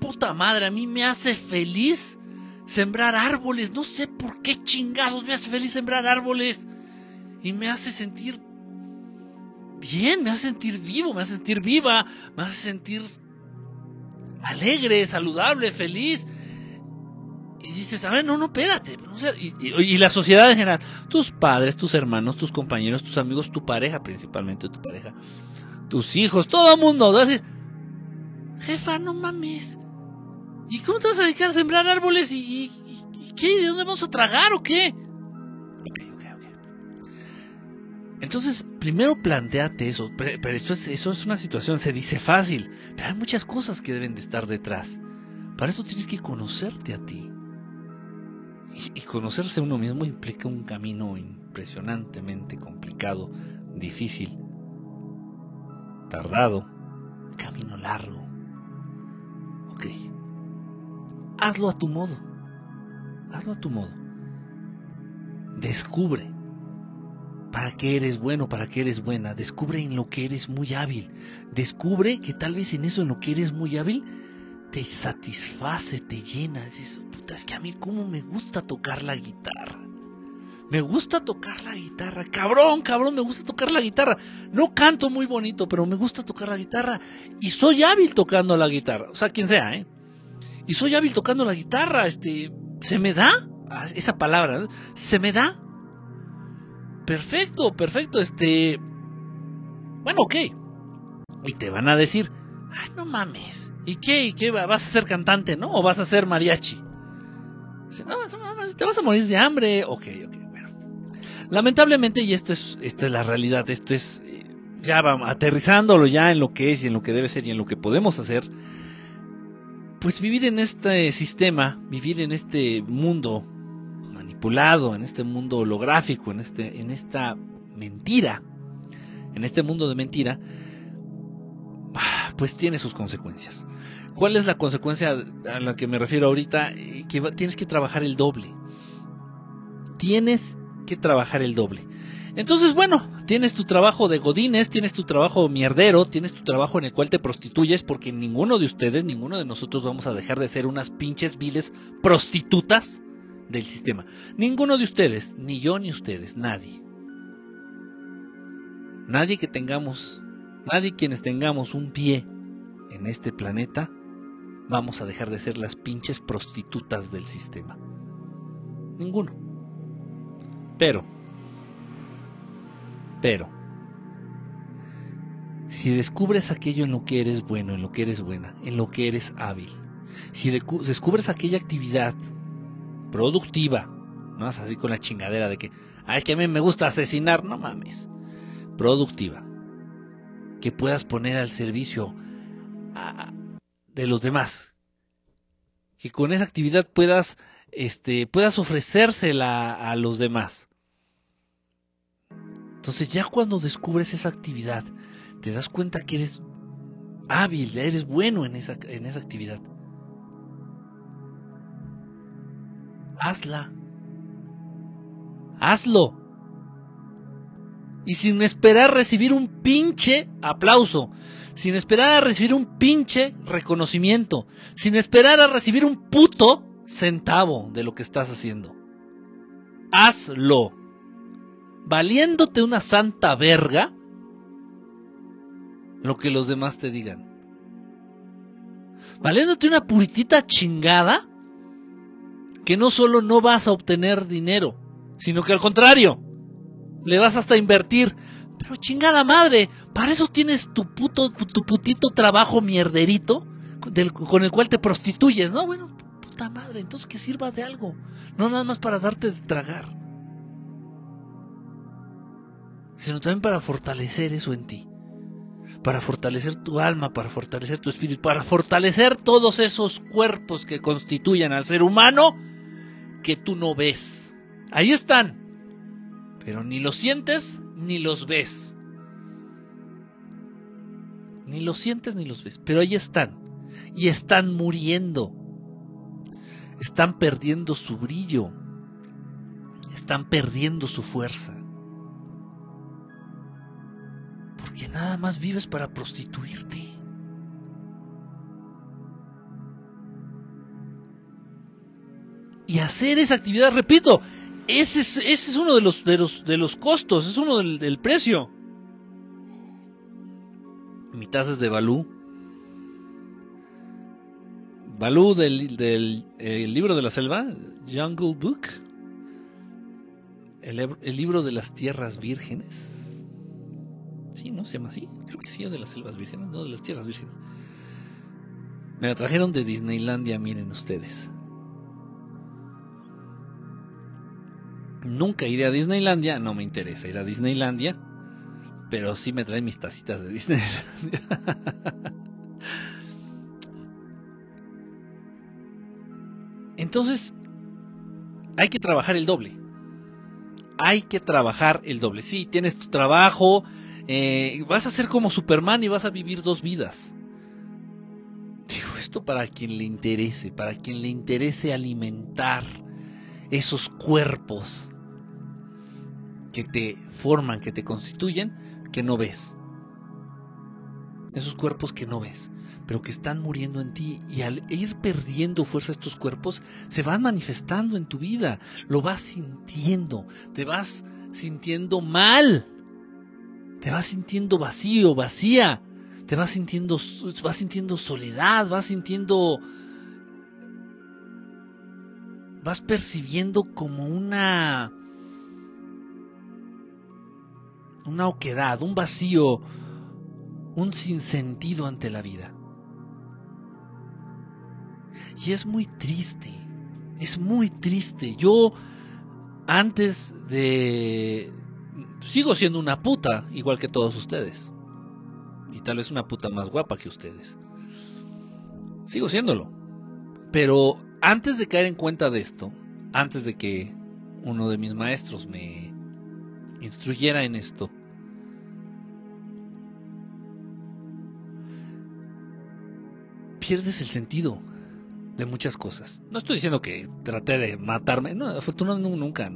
puta madre, a mí me hace feliz sembrar árboles. No sé por qué chingados me hace feliz sembrar árboles. Y me hace sentir bien, me hace sentir vivo, me hace sentir viva, me hace sentir alegre, saludable, feliz. Y dices, a ver, no, no, espérate. y, y, la sociedad en general, tus padres, tus hermanos, tus compañeros, tus amigos, tu pareja, principalmente tu pareja, tus hijos, todo el mundo. Va a decir, jefa, no mames. ¿Y cómo te vas a dedicar a sembrar árboles? ¿Y, y, y qué? ¿De dónde vamos a tragar o qué? Ok, ok, ok. Entonces, primero planteate eso. Pero, eso, es, eso es una situación, se dice fácil. Pero hay muchas cosas que deben de estar detrás. Para eso tienes que conocerte a ti. Y, y conocerse a uno mismo implica un camino impresionantemente complicado, difícil, tardado, un camino largo. Ok hazlo a tu modo. Hazlo a tu modo. Descubre para qué eres bueno, para qué eres buena. Descubre en lo que eres muy hábil. Descubre que tal vez en eso, en lo que eres muy hábil, te satisface, te llena. Dices, puta, es que a mí cómo me gusta tocar la guitarra. Me gusta tocar la guitarra. Cabrón, cabrón, me gusta tocar la guitarra. No canto muy bonito, pero me gusta tocar la guitarra. Y soy hábil tocando la guitarra. O sea, quien sea, ¿eh? Y soy hábil tocando la guitarra, este, ¿se me da? Ah, esa palabra. ¿se me da? Perfecto, perfecto, este, bueno, ok. Y te van a decir, ay, no mames, ¿y qué? ¿Y qué? ¿Vas a ser cantante, no? ¿O vas a ser mariachi? No, te vas a morir de hambre, ok, ok, bueno. Lamentablemente, y esta es, esta es la realidad, esto es ya vamos, aterrizándolo ya en lo que es y en lo que debe ser y en lo que podemos hacer, pues vivir en este sistema, vivir en este mundo manipulado, en este mundo holográfico, en, este, en esta mentira, en este mundo de mentira, pues tiene sus consecuencias. ¿Cuál es la consecuencia a la que me refiero ahorita? Que tienes que trabajar el doble. Tienes que trabajar el doble. Entonces, bueno, tienes tu trabajo de godines, tienes tu trabajo mierdero, tienes tu trabajo en el cual te prostituyes, porque ninguno de ustedes, ninguno de nosotros vamos a dejar de ser unas pinches viles prostitutas del sistema. Ninguno de ustedes, ni yo ni ustedes, nadie. Nadie que tengamos, nadie quienes tengamos un pie en este planeta, vamos a dejar de ser las pinches prostitutas del sistema. Ninguno. Pero, pero, si descubres aquello en lo que eres bueno, en lo que eres buena, en lo que eres hábil, si descubres aquella actividad productiva, no vas así con la chingadera de que, ah, es que a mí me gusta asesinar, no mames, productiva, que puedas poner al servicio de los demás, que con esa actividad puedas, este, puedas ofrecérsela a los demás. Entonces ya cuando descubres esa actividad, te das cuenta que eres hábil, eres bueno en esa, en esa actividad. Hazla. Hazlo. Y sin esperar recibir un pinche aplauso, sin esperar a recibir un pinche reconocimiento, sin esperar a recibir un puto centavo de lo que estás haciendo. Hazlo valiéndote una santa verga lo que los demás te digan. Valiéndote una puritita chingada que no solo no vas a obtener dinero, sino que al contrario, le vas hasta a invertir. Pero chingada madre, para eso tienes tu puto, tu putito trabajo mierderito con el cual te prostituyes, ¿no? Bueno, puta madre, entonces que sirva de algo, no nada más para darte de tragar sino también para fortalecer eso en ti, para fortalecer tu alma, para fortalecer tu espíritu, para fortalecer todos esos cuerpos que constituyen al ser humano que tú no ves. Ahí están, pero ni los sientes ni los ves. Ni los sientes ni los ves, pero ahí están. Y están muriendo. Están perdiendo su brillo. Están perdiendo su fuerza. Porque nada más vives para prostituirte. Y hacer esa actividad, repito, ese es, uno de los, de, los, de los costos, es uno del, precio. Mi es de Balú. Balú del, del libro de la selva, Jungle Book. el libro de las tierras vírgenes ¿no? Se llama así. Creo que sí, de las selvas vírgenes, no, de las tierras vírgenes. Me la trajeron de Disneylandia, miren ustedes. Nunca iré a Disneylandia, no me interesa ir a Disneylandia, pero sí me traen mis tacitas de Disneylandia. [LAUGHS] Entonces, hay que trabajar el doble. Hay que trabajar el doble. Sí, tienes tu trabajo, eh, vas a ser como Superman y vas a vivir dos vidas. Digo esto para quien le interese, para quien le interese alimentar esos cuerpos que te forman, que te constituyen, que no ves. Esos cuerpos que no ves, pero que están muriendo en ti y al ir perdiendo fuerza estos cuerpos, se van manifestando en tu vida, lo vas sintiendo, te vas sintiendo mal te vas sintiendo vacío, vacía, te vas sintiendo, vas sintiendo soledad, vas sintiendo, vas percibiendo como una, una oquedad, un vacío, un sinsentido ante la vida. Y es muy triste, es muy triste. Yo antes de, sigo siendo una puta, igual que todos ustedes. y tal vez una puta más guapa que ustedes. Sigo siéndolo. Pero antes de caer en cuenta de esto, antes de que uno de mis maestros me instruyera en esto, pierdes el sentido de muchas cosas. No estoy diciendo que traté de matarme, no, afortunadamente nunca.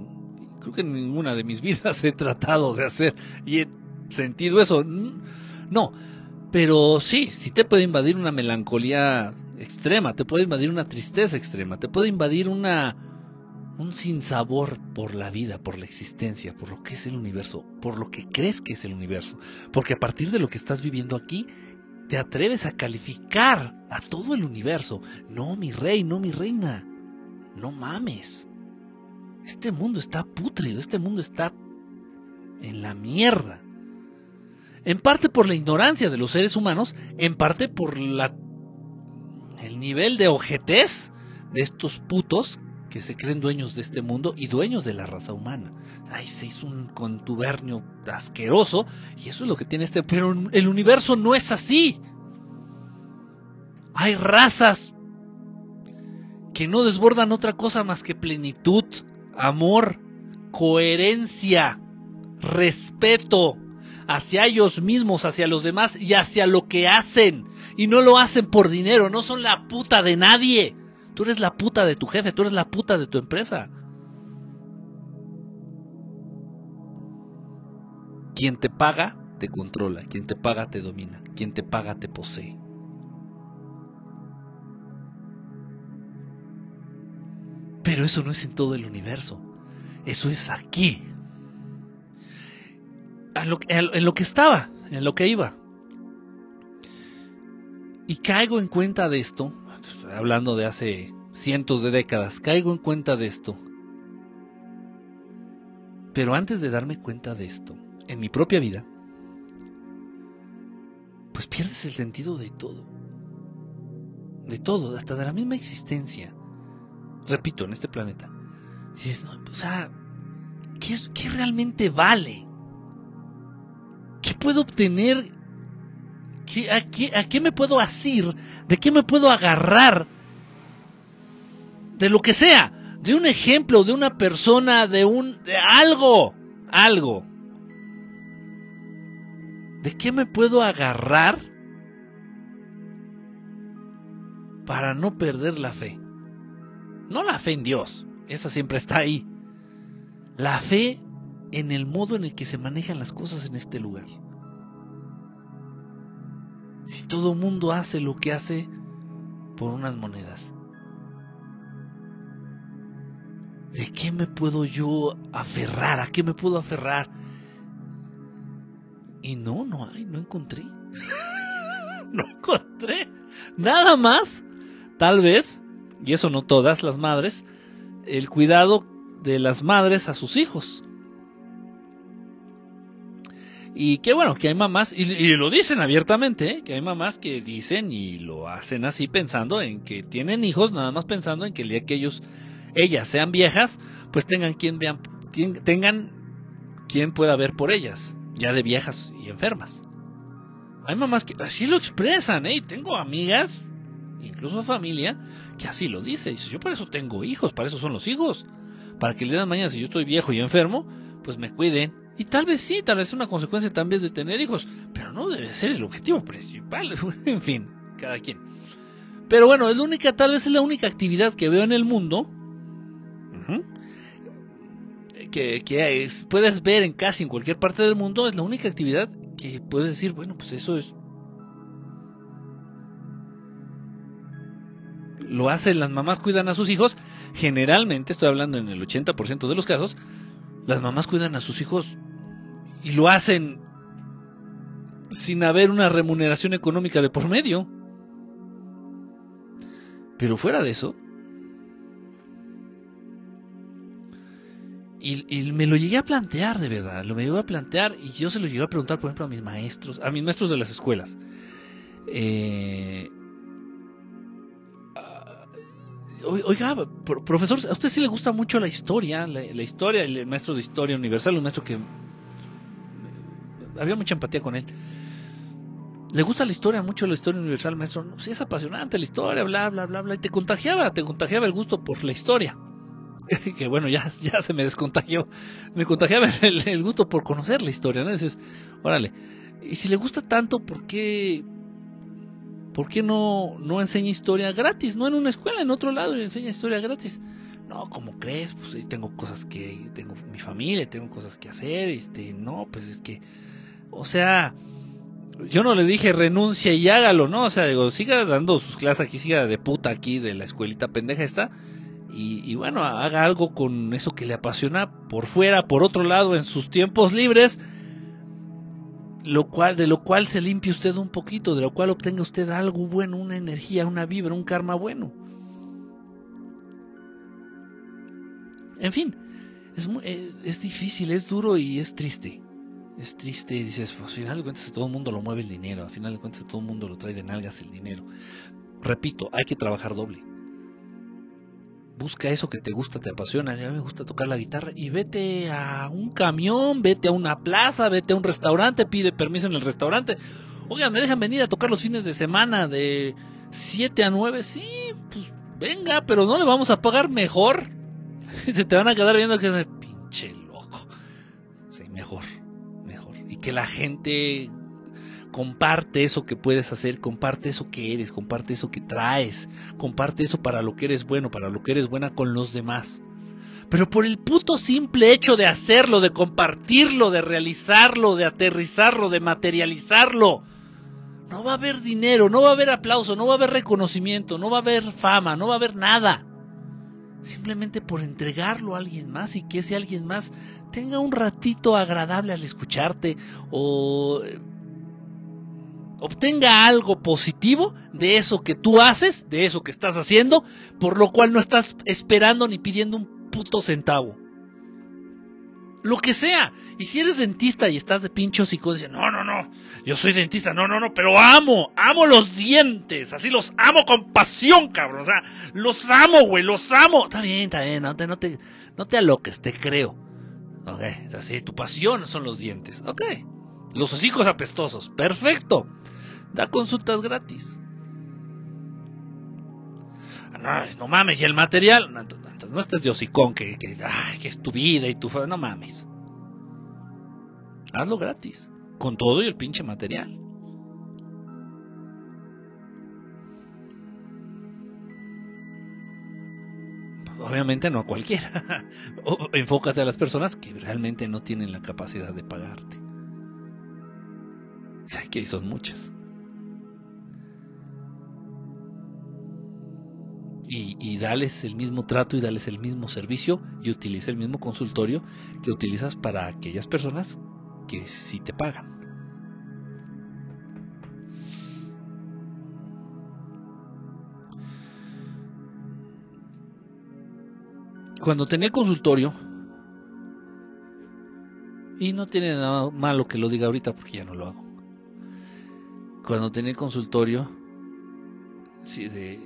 Que en ninguna de mis [LAUGHS] vidas he tratado de hacer y he sentido eso. No, pero sí, sí te puede invadir una melancolía extrema, te puede invadir una tristeza extrema, te puede invadir una un sinsabor por la vida, por la existencia, por lo que es el universo, por lo que crees que es el universo, porque a partir de lo que estás viviendo aquí te atreves a calificar a todo el universo. No, mi rey, no, mi reina. No mames. Este mundo está putrido, este mundo está en la mierda. En parte por la ignorancia de los seres humanos, en parte por la el nivel de ojetez de estos putos que se creen dueños de este mundo y dueños de la raza humana. Ay, se hizo un contubernio asqueroso y eso es lo que tiene este... Pero el universo no es así. Hay razas que no desbordan otra cosa más que plenitud, amor, coherencia, respeto hacia ellos mismos, hacia los demás y hacia lo que hacen. Y no lo hacen por dinero, no son la puta de nadie. Tú eres la puta de tu jefe, tú eres la puta de tu empresa. Quien te paga, te controla. Quien te paga, te domina. Quien te paga, te posee. Pero eso no es en todo el universo. Eso es aquí. en lo que estaba, en lo que iba. Y caigo en cuenta de esto hablando de hace cientos de décadas, caigo en cuenta de esto. Pero antes de darme cuenta de esto, en mi propia vida, pues pierdes el sentido de todo. De todo, hasta de la misma existencia. Repito, en este planeta. Dices, no, o sea, ¿qué, ¿qué realmente vale? ¿Qué puedo obtener a, qué, me puedo asir? ¿De qué me puedo agarrar? De lo que sea. De un ejemplo, de una persona, de un... de algo. Algo. ¿De qué me puedo agarrar para no perder la fe? No la fe en Dios, esa siempre está ahí. La fe en el modo en el que se manejan las cosas en este lugar. Si todo mundo hace lo que hace por unas monedas. ¿De qué me puedo yo aferrar? ¿A qué me puedo aferrar? Y no, no hay, no encontré. [LAUGHS] no encontré. Nada más, tal vez, y eso no todas las madres, el cuidado de las madres a sus hijos. Y qué bueno, que hay mamás, y, lo dicen abiertamente, ¿eh? que hay mamás que dicen y lo hacen así pensando en que tienen hijos, nada más pensando en que el día que ellos, ellas sean viejas, pues tengan quien vean, tengan quien pueda ver por ellas, ya de viejas y enfermas. Hay mamás que así lo expresan, ¿eh? Y tengo amigas, incluso familia, que así lo dice. Dice, yo por eso tengo hijos, para eso son los hijos. Para que el día mañana, si yo estoy viejo y enfermo, pues me cuiden y tal vez sí, tal vez es una consecuencia también de tener hijos, pero no debe ser el objetivo principal. [LAUGHS] en fin, cada quien. Pero bueno, es la única, tal vez es la única actividad que veo en el mundo que, que puedes ver en casi en cualquier parte del mundo. Es la única actividad que puedes decir, bueno, pues eso es lo hacen las mamás cuidan a sus hijos, generalmente estoy hablando en el 80% de los casos, las mamás cuidan a sus hijos y lo hacen sin haber una remuneración económica de por medio. Pero fuera de eso, y, me lo llegué a plantear de verdad, lo me llegué a plantear y yo se lo llegué a preguntar, por ejemplo, a mis maestros, a mis maestros de las escuelas. Eh, oiga, profesor, a usted sí le gusta mucho la historia, la, la historia, el maestro de historia universal, un maestro que había mucha empatía con él. le gusta la historia, mucho la historia universal, maestro. Sí, es apasionante la historia, bla, bla, bla, bla. Y te contagiaba, te contagiaba el gusto por la historia. [LAUGHS] que bueno, ya, ya se me descontagió. Me contagiaba el, el gusto por conocer la historia, ¿no? Dices, órale. Y si le gusta tanto, ¿por qué, por qué no, no enseña historia gratis? No en una escuela, en otro lado, y enseña historia gratis. No, ¿cómo crees? Pues tengo cosas que, tengo mi familia, tengo cosas que hacer, este, no, pues es que, o sea, yo no le dije renuncia y hágalo, ¿no? O sea, digo, siga dando sus clases aquí, siga de puta aquí de la escuelita pendeja esta. Y, y, bueno, haga algo con eso que le apasiona por fuera, por otro lado, en sus tiempos libres. Lo cual, de lo cual se limpie usted un poquito, de lo cual obtenga usted algo bueno, una energía, una vibra, un karma bueno. En fin, es, muy, es difícil, es duro y es triste es triste y dices, pues al final de cuentas todo el mundo lo mueve el dinero, al final de cuentas todo el mundo lo trae de nalgas el dinero. Repito, hay que trabajar doble. Busca eso que te gusta, te apasiona. A mí me gusta tocar la guitarra y vete a un camión, vete a una plaza, vete a un restaurante, pide permiso en el restaurante. Oigan, me dejan venir a tocar los fines de semana de 7 a 9. Sí, pues venga, pero no le vamos a pagar mejor. [LAUGHS] Se te van a quedar viendo que me pinche loco. Sí, mejor que la gente comparte eso que puedes hacer, comparte eso que eres, comparte eso que traes, comparte eso para lo que eres bueno, para lo que eres buena con los demás. Pero por el puto simple hecho de hacerlo, de compartirlo, de realizarlo, de aterrizarlo, de materializarlo, no va a haber dinero, no va a haber aplauso, no va a haber reconocimiento, no va a haber fama, no va a haber nada. Simplemente por entregarlo a alguien más y que ese alguien más tenga un ratito agradable al escucharte o eh, obtenga algo positivo de eso que tú haces, de eso que estás haciendo, por lo cual no estás esperando ni pidiendo un puto centavo. Lo que sea. Y si eres dentista y estás de pincho y dices, no, no, no, yo soy dentista, no, no, no, pero amo, amo los dientes, así los amo con pasión, cabrón, o sea, los amo, güey, los amo. Está bien, está bien, no te, no te, no te aloques, te creo. Ok, así, tu pasión son los dientes. Ok. Los hocicos apestosos. Perfecto. Da consultas gratis. No, mames, y el material. No, no, no estés de hocicón que, que es tu vida y tu. No mames. Hazlo gratis. Con todo y el pinche material. obviamente no a cualquiera. [LAUGHS] Enfócate a las personas que realmente no tienen la capacidad de pagarte. Que son muchas. Y, dales el mismo trato y dales el mismo servicio y utiliza el mismo consultorio que utilizas para aquellas personas que sí te pagan. cuando tenía consultorio, y no tiene nada malo que lo diga ahorita porque ya no lo hago. Cuando tenía consultorio,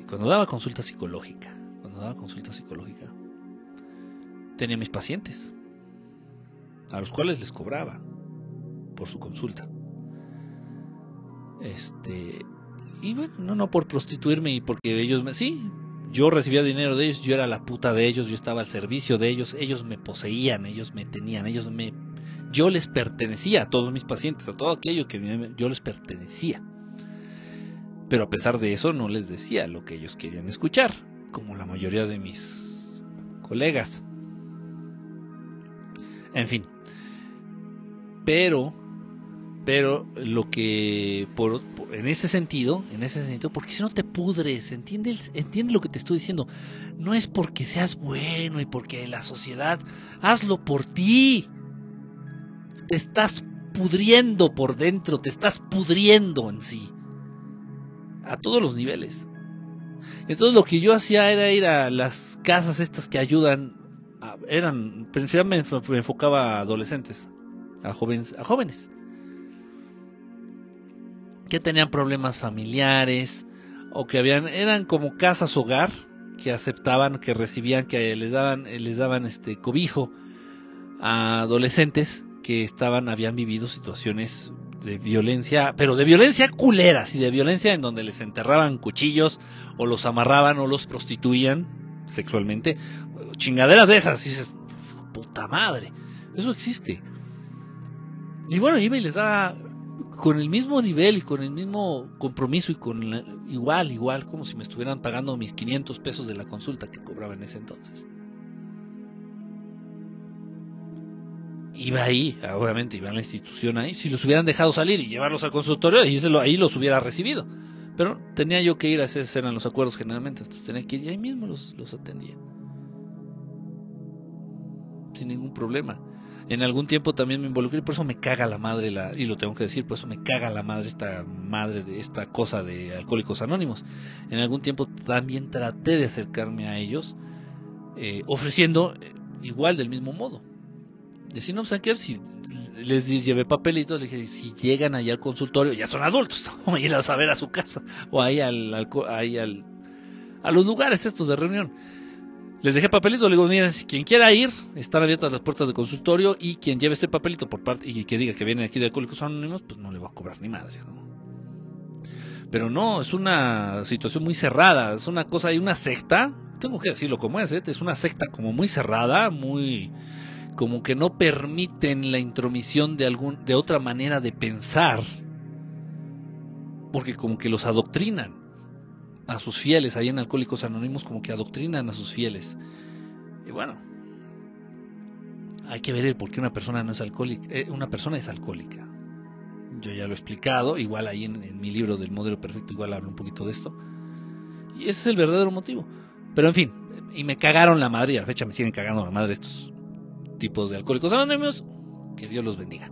cuando daba consulta psicológica, cuando daba consulta psicológica, tenía mis pacientes, a los cuales les cobraba por su consulta. Este, y bueno, no, no por prostituirme y porque ellos me, sí, yo recibía dinero de ellos, yo era la puta de ellos, yo estaba al servicio de ellos, ellos me poseían, ellos me tenían, ellos me... Yo les pertenecía a todos mis pacientes, a todo aquello que yo les pertenecía. Pero a pesar de eso no les decía lo que ellos querían escuchar, como la mayoría de mis colegas. En fin. Pero pero lo que, por, en ese sentido, en ese sentido, porque si no te pudres, entiende, entiende lo que te estoy diciendo. No es porque seas bueno y porque la sociedad, hazlo por ti. Te estás pudriendo por dentro, te estás pudriendo en sí. A todos los niveles. Entonces lo que yo hacía era ir a las casas estas que ayudan, eran, principalmente me enfocaba a adolescentes, a jóvenes, a jóvenes que tenían problemas familiares o que habían eran como casas hogar que aceptaban, que recibían, que les daban les daban este cobijo a adolescentes que estaban habían vivido situaciones de violencia, pero de violencia culera, y de violencia en donde les enterraban cuchillos o los amarraban o los prostituían sexualmente, chingaderas de esas, y dices, puta madre, eso existe. Y bueno, iba y les daba con el mismo nivel y con el mismo compromiso y con igual, igual, como si me estuvieran pagando mis 500 pesos de la consulta que cobraba en ese entonces. Iba ahí, obviamente iba a la institución ahí, si los hubieran dejado salir y llevarlos al consultorio, ahí, los hubiera recibido. Pero tenía yo que ir a hacer, eran los acuerdos generalmente, entonces tenía que ir y ahí mismo los, los atendía. Sin ningún problema en algún tiempo también me involucré por eso me caga la madre, la, y lo tengo que decir, por eso me caga la madre esta madre de esta cosa de Alcohólicos Anónimos. En algún tiempo también traté de acercarme a ellos, eh, ofreciendo eh, igual del mismo modo. Decir, no, pues, si les llevé papelitos, les dije, si llegan allá al consultorio, ya son adultos, [LAUGHS] vamos a ir a saber a su casa, o ahí, al, ahí al, a los lugares estos de reunión les dejé papelito, le digo, miren, si quien quiera ir, están abiertas las puertas del consultorio y quien lleve este papelito por parte y que diga que viene aquí de Alcohólicos Anónimos, pues no le va a cobrar ni madre. Pero no, es una situación muy cerrada, es una cosa, hay una secta, tengo que decirlo como es, ¿eh? es una secta como muy cerrada, muy como que no permiten la intromisión de algún de otra manera de pensar porque como que los adoctrinan a sus fieles, ahí en Alcohólicos Anónimos como que adoctrinan a sus fieles. Y bueno, hay que ver el por qué una persona no es alcohólica, eh, una persona es alcohólica. Yo ya lo he explicado, igual ahí en, mi libro del modelo perfecto igual hablo un poquito de esto. Y ese es el verdadero motivo. Pero en fin, y me cagaron la madre, y a la fecha me siguen cagando la madre estos tipos de alcohólicos anónimos. Que Dios los bendiga.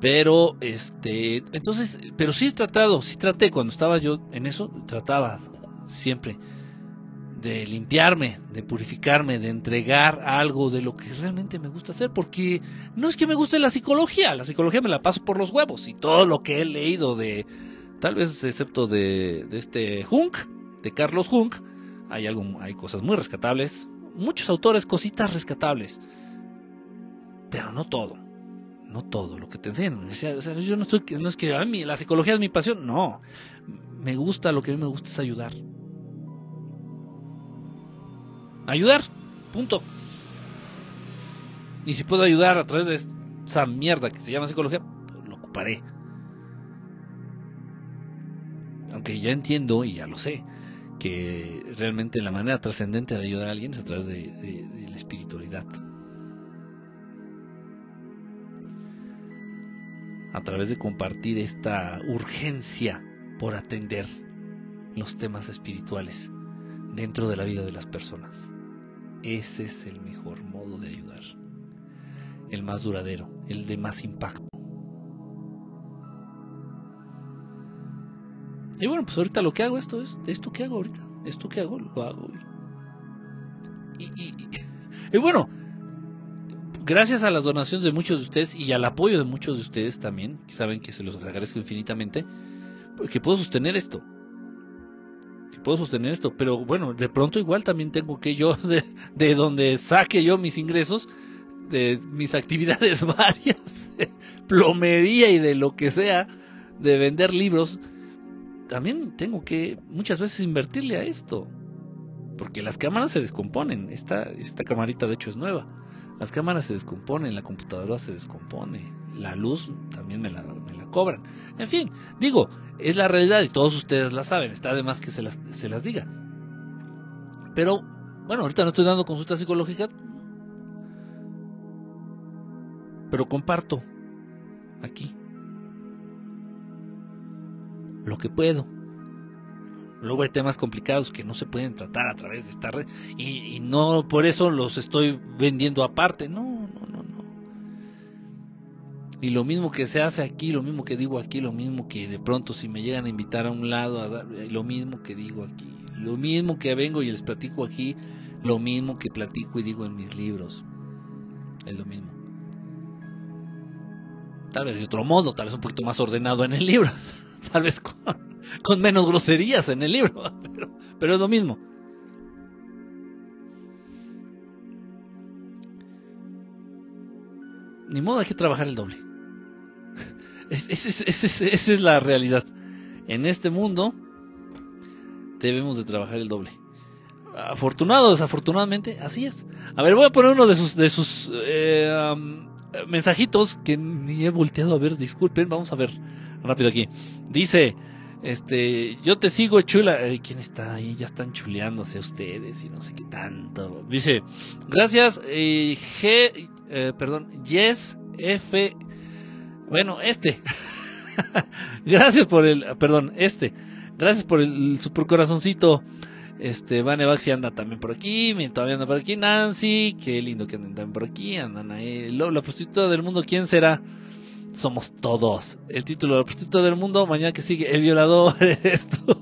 Pero, este, entonces, pero sí he tratado, sí traté, cuando estaba yo en eso, trataba siempre, de limpiarme, de purificarme, de entregar algo de lo que realmente me gusta hacer, porque no es que me guste la psicología, la psicología me la paso por los huevos y todo lo que he leído de, tal vez excepto de, de este Hunk, de Carlos Hunk, hay, algo, hay cosas muy rescatables, muchos autores, cositas rescatables, pero no todo, no todo lo que te enseñan. yo no estoy, no es que a mí la psicología es mi pasión, no, me gusta, lo que a mí me gusta es ayudar ayudar. Punto. Y si puedo ayudar a través de esa mierda que se llama psicología, pues lo ocuparé. Aunque ya entiendo y ya lo sé, que realmente la manera trascendente de ayudar a alguien es a través de la espiritualidad. A través de compartir esta urgencia por atender los temas espirituales dentro de la vida de las personas. Ese es el mejor modo de ayudar. El más duradero, el de más impacto. Y bueno, pues ahorita lo que hago esto es esto que hago ahorita. Esto que hago, lo hago. Y, y, bueno, gracias a las donaciones de muchos de ustedes y al apoyo de muchos de ustedes también, que saben que se los agradezco infinitamente, pues, que puedo sostener esto puedo sostener esto, pero bueno, de pronto igual también tengo que yo, [LAUGHS] de, donde saque yo mis ingresos, de mis actividades [LAUGHS] varias, de plomería y de lo que sea, de vender libros, también tengo que muchas veces invertirle a esto. Porque las cámaras se descomponen. Esta, esta camarita de hecho es nueva. Las cámaras se descomponen, la computadora se descompone, la luz también me la, me la cobran. En fin, digo, es la realidad y todos ustedes la saben, está de más que se las, se las diga. Pero, bueno, ahorita no estoy dando consulta psicológica, pero comparto aquí lo que puedo. Luego hay temas complicados que no se pueden tratar a través de esta red y, no por eso los estoy vendiendo aparte, no, y lo mismo que se hace aquí, lo mismo que digo aquí, lo mismo que de pronto si me llegan a invitar a un lado, a eh, lo mismo que digo aquí, lo mismo que vengo y les platico aquí, lo mismo que platico y digo en mis libros. Es lo mismo. Tal vez de otro modo, tal vez un poquito más ordenado en el libro, [LAUGHS] [LAUGHS] tal vez con, menos groserías en el libro, [LAUGHS] pero, es lo mismo. Ni modo, hay que trabajar el doble. [LAUGHS] Es- es- es- es- es- esa es la realidad. En este mundo debemos de trabajar el doble. Afortunado, desafortunadamente, así es. A ver, voy a poner uno de sus, de sus am, mensajitos que ni he volteado a ver, disculpen, vamos a ver rápido aquí. Dice, este, yo te sigo chula. ¿Quién está ahí? Ya están chuleándose ustedes y no sé qué tanto. Dice, gracias, eh, G, eh, perdón, Yes F, bueno, este. [LAUGHS] gracias por el, perdón, este. Gracias por el super corazoncito. Este, Vane Baxi anda también por aquí, todavía anda por aquí, Nancy, qué lindo que anden también por aquí, andan ahí, la prostituta del mundo, ¿quién será? Somos todos. El título de la del mundo, mañana que sigue, el violador [LAUGHS] eres tú.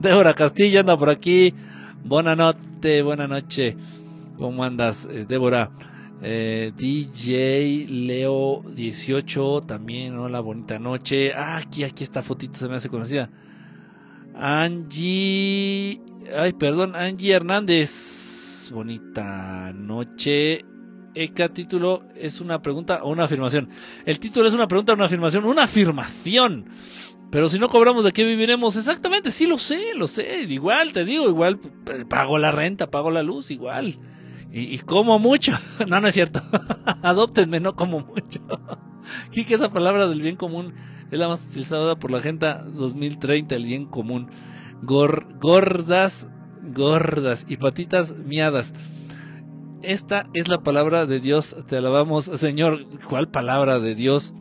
Débora Castillo anda por aquí, buena noche, buena noche, ¿cómo andas, eh, Débora? Eh, DJ Leo 18 también, hola, bonita noche. Ah, aquí, aquí esta fotito se me hace conocida. Angie, ay, perdón, Angie Hernández. Bonita noche. Eka, título es una pregunta o una afirmación. El título es una pregunta o una afirmación. Una afirmación. Pero si no cobramos, ¿de qué viviremos? Exactamente, sí lo sé, lo sé. Igual, te digo, igual pago la renta, pago la luz, igual. Y, como mucho. [LAUGHS] No, no es cierto. [LAUGHS] Adóptenme, no como mucho. [LAUGHS] Y que esa palabra del bien común es la más utilizada por la gente 2030, el bien común. Gor- gordas, gordas y patitas miadas. Esta es la palabra de Dios. Te alabamos, Señor. ¿Cuál palabra de Dios?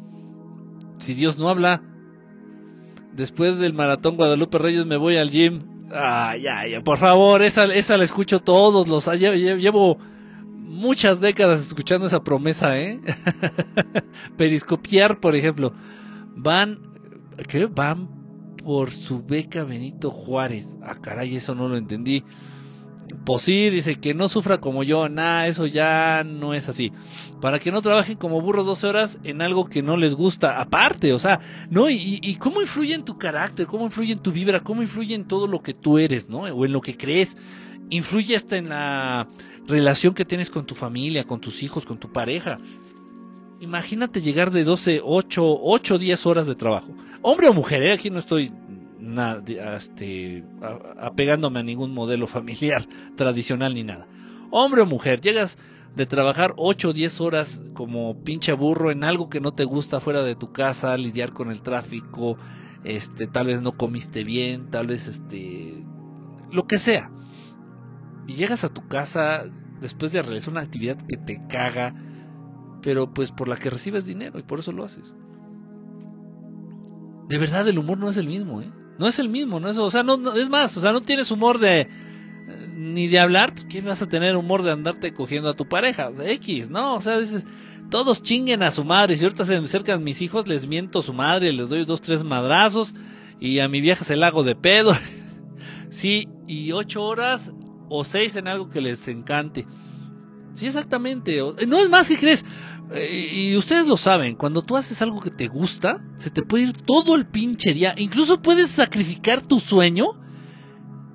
Si Dios no habla. Después del maratón Guadalupe Reyes me voy al gym. Ay, ay, por favor, esa, esa la escucho todos los años. Lle- Llevo muchas décadas escuchando esa promesa, ¿eh? [LAUGHS] Periscopiar, por ejemplo. Van, ¿qué? Van por su beca Benito Juárez. Ah, caray, eso no lo entendí. Pues sí, dice que no sufra como yo. Nah, eso ya no es así. Para que no trabajen como burros 12 horas en algo que no les gusta. Aparte, o sea, ¿no? Y, y cómo influye en tu carácter, cómo influye en tu vibra, cómo influye en todo lo que tú eres, ¿no? O en lo que crees. Influye hasta en la relación que tienes con tu familia, con tus hijos, con tu pareja. Imagínate llegar de 12, 8, 8, 10 horas de trabajo. Hombre o mujer, ¿eh? aquí no estoy na- este, apegándome a ningún modelo [LAUGHS] familiar tradicional ni nada. Hombre o mujer, llegas de trabajar 8 o 10 horas como pinche burro en algo que no te gusta fuera de tu casa, lidiar con el tráfico, este, tal vez no comiste bien, tal vez este, lo que sea. Y llegas a tu casa después de realizar una actividad que te caga, pero pues por la que recibes dinero y por eso lo haces. De verdad el humor no es el mismo, ¿eh? No es el mismo, no es, o sea, no, no- es más, o sea, no tienes humor de eh, ni de hablar, ¿qué vas a tener humor de andarte cogiendo a tu pareja? X, ¿no? O sea, dices, todos chinguen a su madre, si ahorita se me acercan mis hijos, les miento a su madre, les doy dos, tres madrazos, y a mi vieja se la hago de pedo. [LAUGHS] sí, y ocho horas o seis en algo que les encante. Sí, exactamente. No es más que crees. Eh, y ustedes lo saben, cuando tú haces algo que te gusta, se te puede ir todo el pinche día. Incluso puedes sacrificar tu sueño.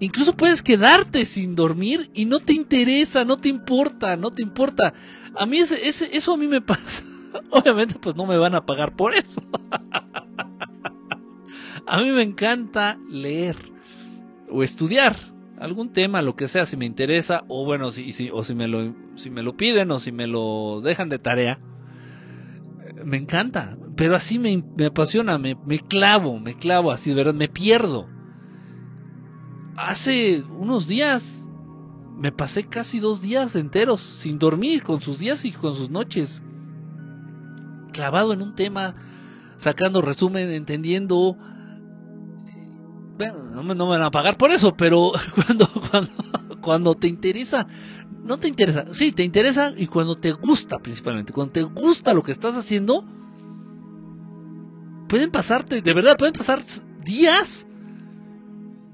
Incluso puedes quedarte sin dormir y no te interesa, no te importa, no te importa. A mí ese, ese- eso a mí me [LAUGHS] pasa. Obviamente pues no me van a pagar por eso. [LAUGHS] a mí me encanta leer o estudiar algún tema, lo que sea, si me interesa, o bueno, si, si- o si me, lo, piden o si me lo dejan de tarea, eh, me encanta, pero así me, me apasiona, me, me clavo, me clavo, así de verdad, me pierdo. Hace unos días me pasé casi dos días enteros sin dormir, con sus días y con sus noches, clavado en un tema, sacando resumen, entendiendo bueno, no me, no me van a pagar por eso, pero [LAUGHS] cuando, cuando, te interesa, no te interesa, sí, te interesa y cuando te gusta principalmente, cuando te gusta lo que estás haciendo, pueden pasarte, de verdad, pueden pasar días,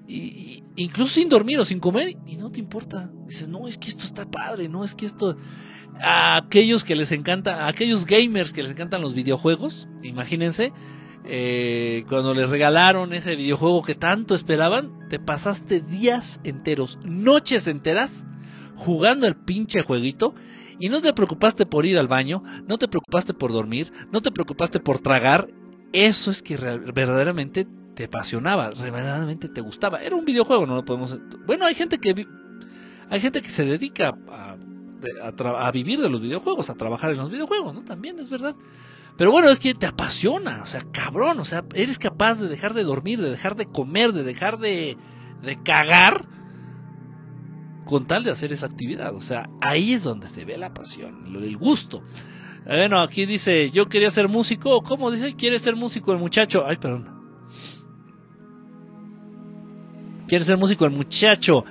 y- incluso sin dormir o sin comer, y no te importa. Dices, no, es que esto está padre, no, es que esto... A aquellos que les encanta, a aquellos gamers que les encantan los videojuegos, imagínense, eh, cuando les regalaron ese videojuego que tanto esperaban, te pasaste días enteros, noches enteras, jugando el pinche jueguito y no te preocupaste por ir al baño, no te preocupaste por dormir, no te preocupaste por tragar, eso es que verdaderamente te apasionaba, verdaderamente te gustaba. Era un videojuego, no lo podemos... Bueno, hay gente que hay gente que se dedica a, a, vivir de los videojuegos, a trabajar en los videojuegos, ¿no? También es verdad. Pero bueno, es que te apasiona, o sea, cabrón, o sea, eres capaz de dejar de dormir, de dejar de comer, de dejar de, de cagar con tal de hacer esa actividad. O sea, ahí es donde se ve la pasión, el gusto. Bueno, aquí dice, yo quería ser músico. ¿Cómo dice? ¿Quiere ser músico el muchacho? Ay, perdón. Quiere ser músico el muchacho.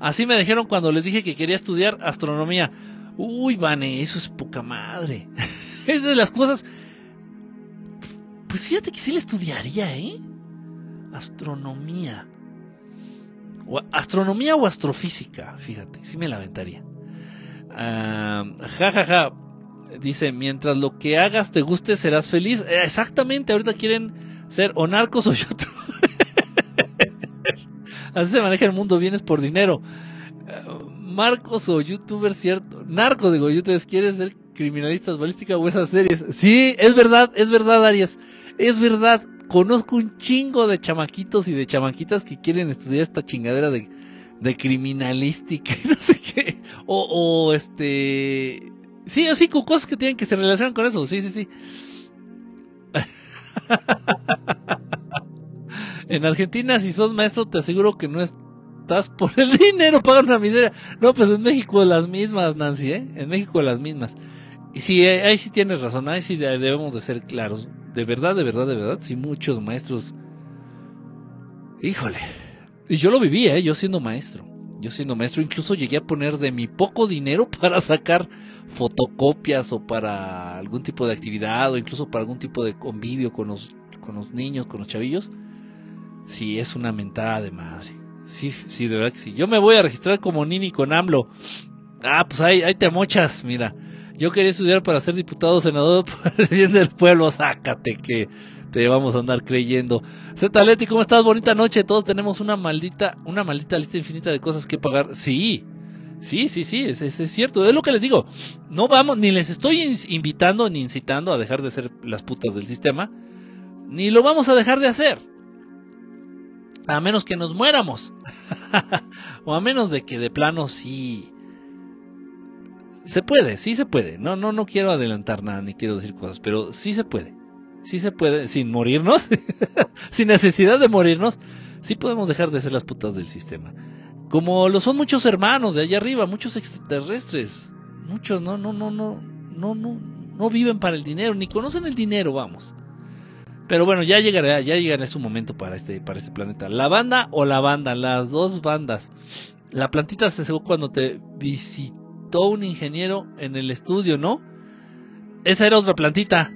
Así me dijeron cuando les dije que quería estudiar astronomía. Uy, Vane, eso es poca madre. [LAUGHS] es de las cosas. Pues fíjate que sí le estudiaría, ¿eh? Astronomía. O, astronomía o astrofísica, fíjate, sí me la aventaría. ja, ja, ja. Dice, mientras lo que hagas te guste, serás feliz. Eh, exactamente, ahorita quieren ser o narcos o [LAUGHS] YouTube. Así se maneja el mundo, vienes por dinero. Eh, Marcos o youtubers, cierto. Narcos, digo, youtubers, ¿quieren ser criminalistas balística o esas series? Sí, es verdad, es verdad, Arias. Es verdad. Conozco un chingo de chamaquitos y de chamaquitas que quieren estudiar esta chingadera de, criminalística [LAUGHS] y no sé qué. O, o este. Sí, así con cosas que tienen que se relacionan con eso. Sí, sí, sí. [LAUGHS] En Argentina, si sos maestro, te aseguro que no estás por el [LAUGHS] dinero, pagan una miseria. No, pues en México las mismas, Nancy, ¿eh? En México las mismas. Y sí, ahí sí tienes razón, ahí sí debemos de ser claros. De verdad, de verdad, de verdad, sí muchos maestros... Híjole. Y yo lo viví, ¿eh? Yo siendo maestro. Yo siendo maestro incluso llegué a poner de mi poco dinero [LAUGHS] para sacar fotocopias o para algún tipo de actividad o incluso para algún tipo de convivio con los, con los niños, con los chavillos Sí, es una mentada de madre. Sí, sí, de verdad que sí. Yo me voy a registrar como Nini con AMLO. Ah, pues ahí, ahí te mochas, mira. Yo quería estudiar para ser diputado senador [LAUGHS] por el bien del pueblo. Sácate que te vamos a andar creyendo. Z Leti, ¿cómo estás? Bonita noche. Todos tenemos una maldita, una maldita lista infinita de cosas que pagar. Sí, sí, sí, sí, es, es, es cierto. Es lo que les digo. No vamos, ni les estoy invitando ni incitando a dejar de ser las putas del sistema. Ni lo vamos a dejar de hacer. A menos que nos muéramos. [LAUGHS] o a menos de que de plano sí. Se puede, sí se puede. No, no, no quiero adelantar nada ni quiero decir cosas, pero sí se puede. Sí se puede, sin morirnos, [LAUGHS] sin necesidad de morirnos, sí podemos dejar de ser las putas del sistema. Como lo son muchos hermanos de allá arriba, muchos extraterrestres. Muchos no, no, no, no, no, no, no viven para el dinero, ni conocen el dinero, vamos. Pero bueno, ya llegará, ya llegará su momento para este, para este planeta. La banda o la banda, las dos bandas. La plantita se secó cuando te visitó un ingeniero en el estudio, ¿no? Esa era otra plantita.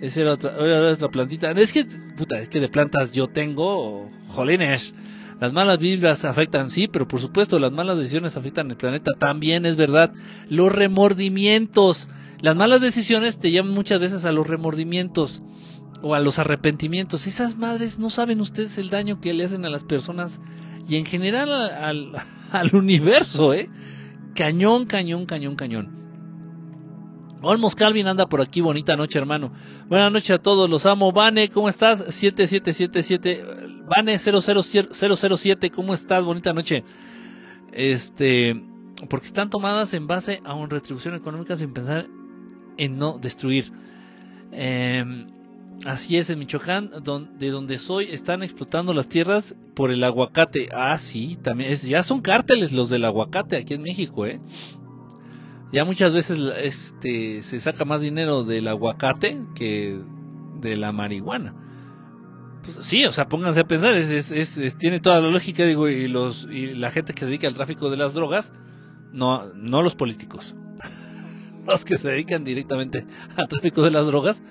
Esa era otra, otra plantita. Es que, puta, es que de plantas yo tengo, jolines. Las malas vibras afectan, sí, pero por supuesto las malas decisiones afectan el planeta también, es verdad. Los remordimientos. Las malas decisiones te llevan muchas veces a los remordimientos o a los arrepentimientos. Esas madres no saben ustedes el daño que le hacen a las personas y en general al, al, [LAUGHS] universo, ¿eh? Cañón, cañón, cañón, cañón. Olmos Calvin anda por aquí, bonita noche, hermano. Buenas noches a todos, los amo. Vane, ¿cómo estás? 7777. Vane 007, ¿cómo estás? Bonita noche. Este, porque están tomadas en base a una retribución económica sin pensar en no destruir. Eh, Así es, en Michoacán, de donde soy, están explotando las tierras por el aguacate. Ah, sí, también. Es, ya son cárteles los del aguacate aquí en México, ¿eh? Ya muchas veces este, se saca más dinero del aguacate que de la marihuana. Pues, sí, o sea, pónganse a pensar, es, tiene toda la lógica, digo, y, los, y la gente que se dedica al tráfico de las drogas, no, no los políticos. [LAUGHS] los que se dedican directamente al tráfico de las drogas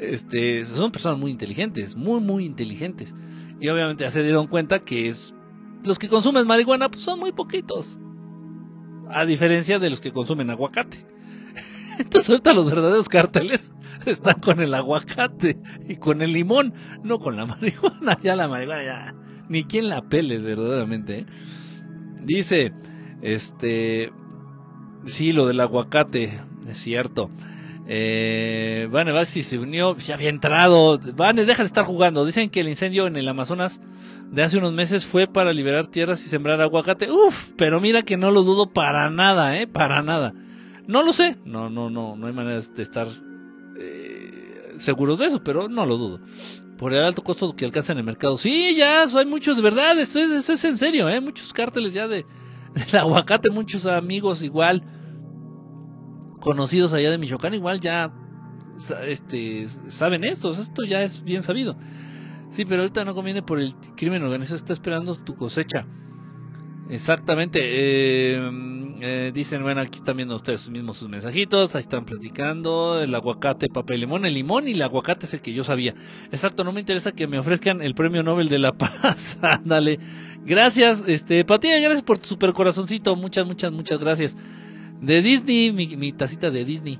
este, son personas muy inteligentes, muy, muy inteligentes. Y obviamente ya se dieron cuenta que es, los que consumen marihuana pues son muy poquitos. A diferencia de los que consumen aguacate. [LAUGHS] Entonces ahorita los verdaderos cárteles están con el aguacate y con el limón, no con la [LAUGHS] marihuana. Ya la marihuana ya ni quien la pele verdaderamente. ¿eh? Dice, este, Sí, lo del aguacate, es cierto. Eh, Vane Baxi se unió, ya había entrado. Vane, deja de estar jugando. Dicen que el incendio en el Amazonas de hace unos meses fue para liberar tierras y sembrar aguacate. Uf, pero mira que no lo dudo para nada, eh, para nada. No lo sé, no, no, no, no hay manera de estar eh, seguros de eso, pero no lo dudo. Por el alto costo que alcanza en el mercado. Sí, ya, hay muchos, de verdad, eso es, eso es en serio, eh, muchos cárteles ya de, [LAUGHS] del aguacate, muchos amigos igual conocidos allá de Michoacán igual ya este, saben esto, esto ya es bien sabido. Sí, pero ahorita no conviene por el crimen organizado, está esperando tu cosecha. Exactamente. Eh, eh, dicen, bueno, aquí están viendo ustedes mismos sus mensajitos, ahí están platicando, el aguacate, papel, limón, el limón y el aguacate es el que yo sabía. Exacto, no me interesa que me ofrezcan el premio Nobel de la [LAUGHS] Paz. Ándale. gracias, este, Patilla, gracias por tu super corazoncito, muchas, muchas, muchas gracias. De Disney, mi, tacita de Disney.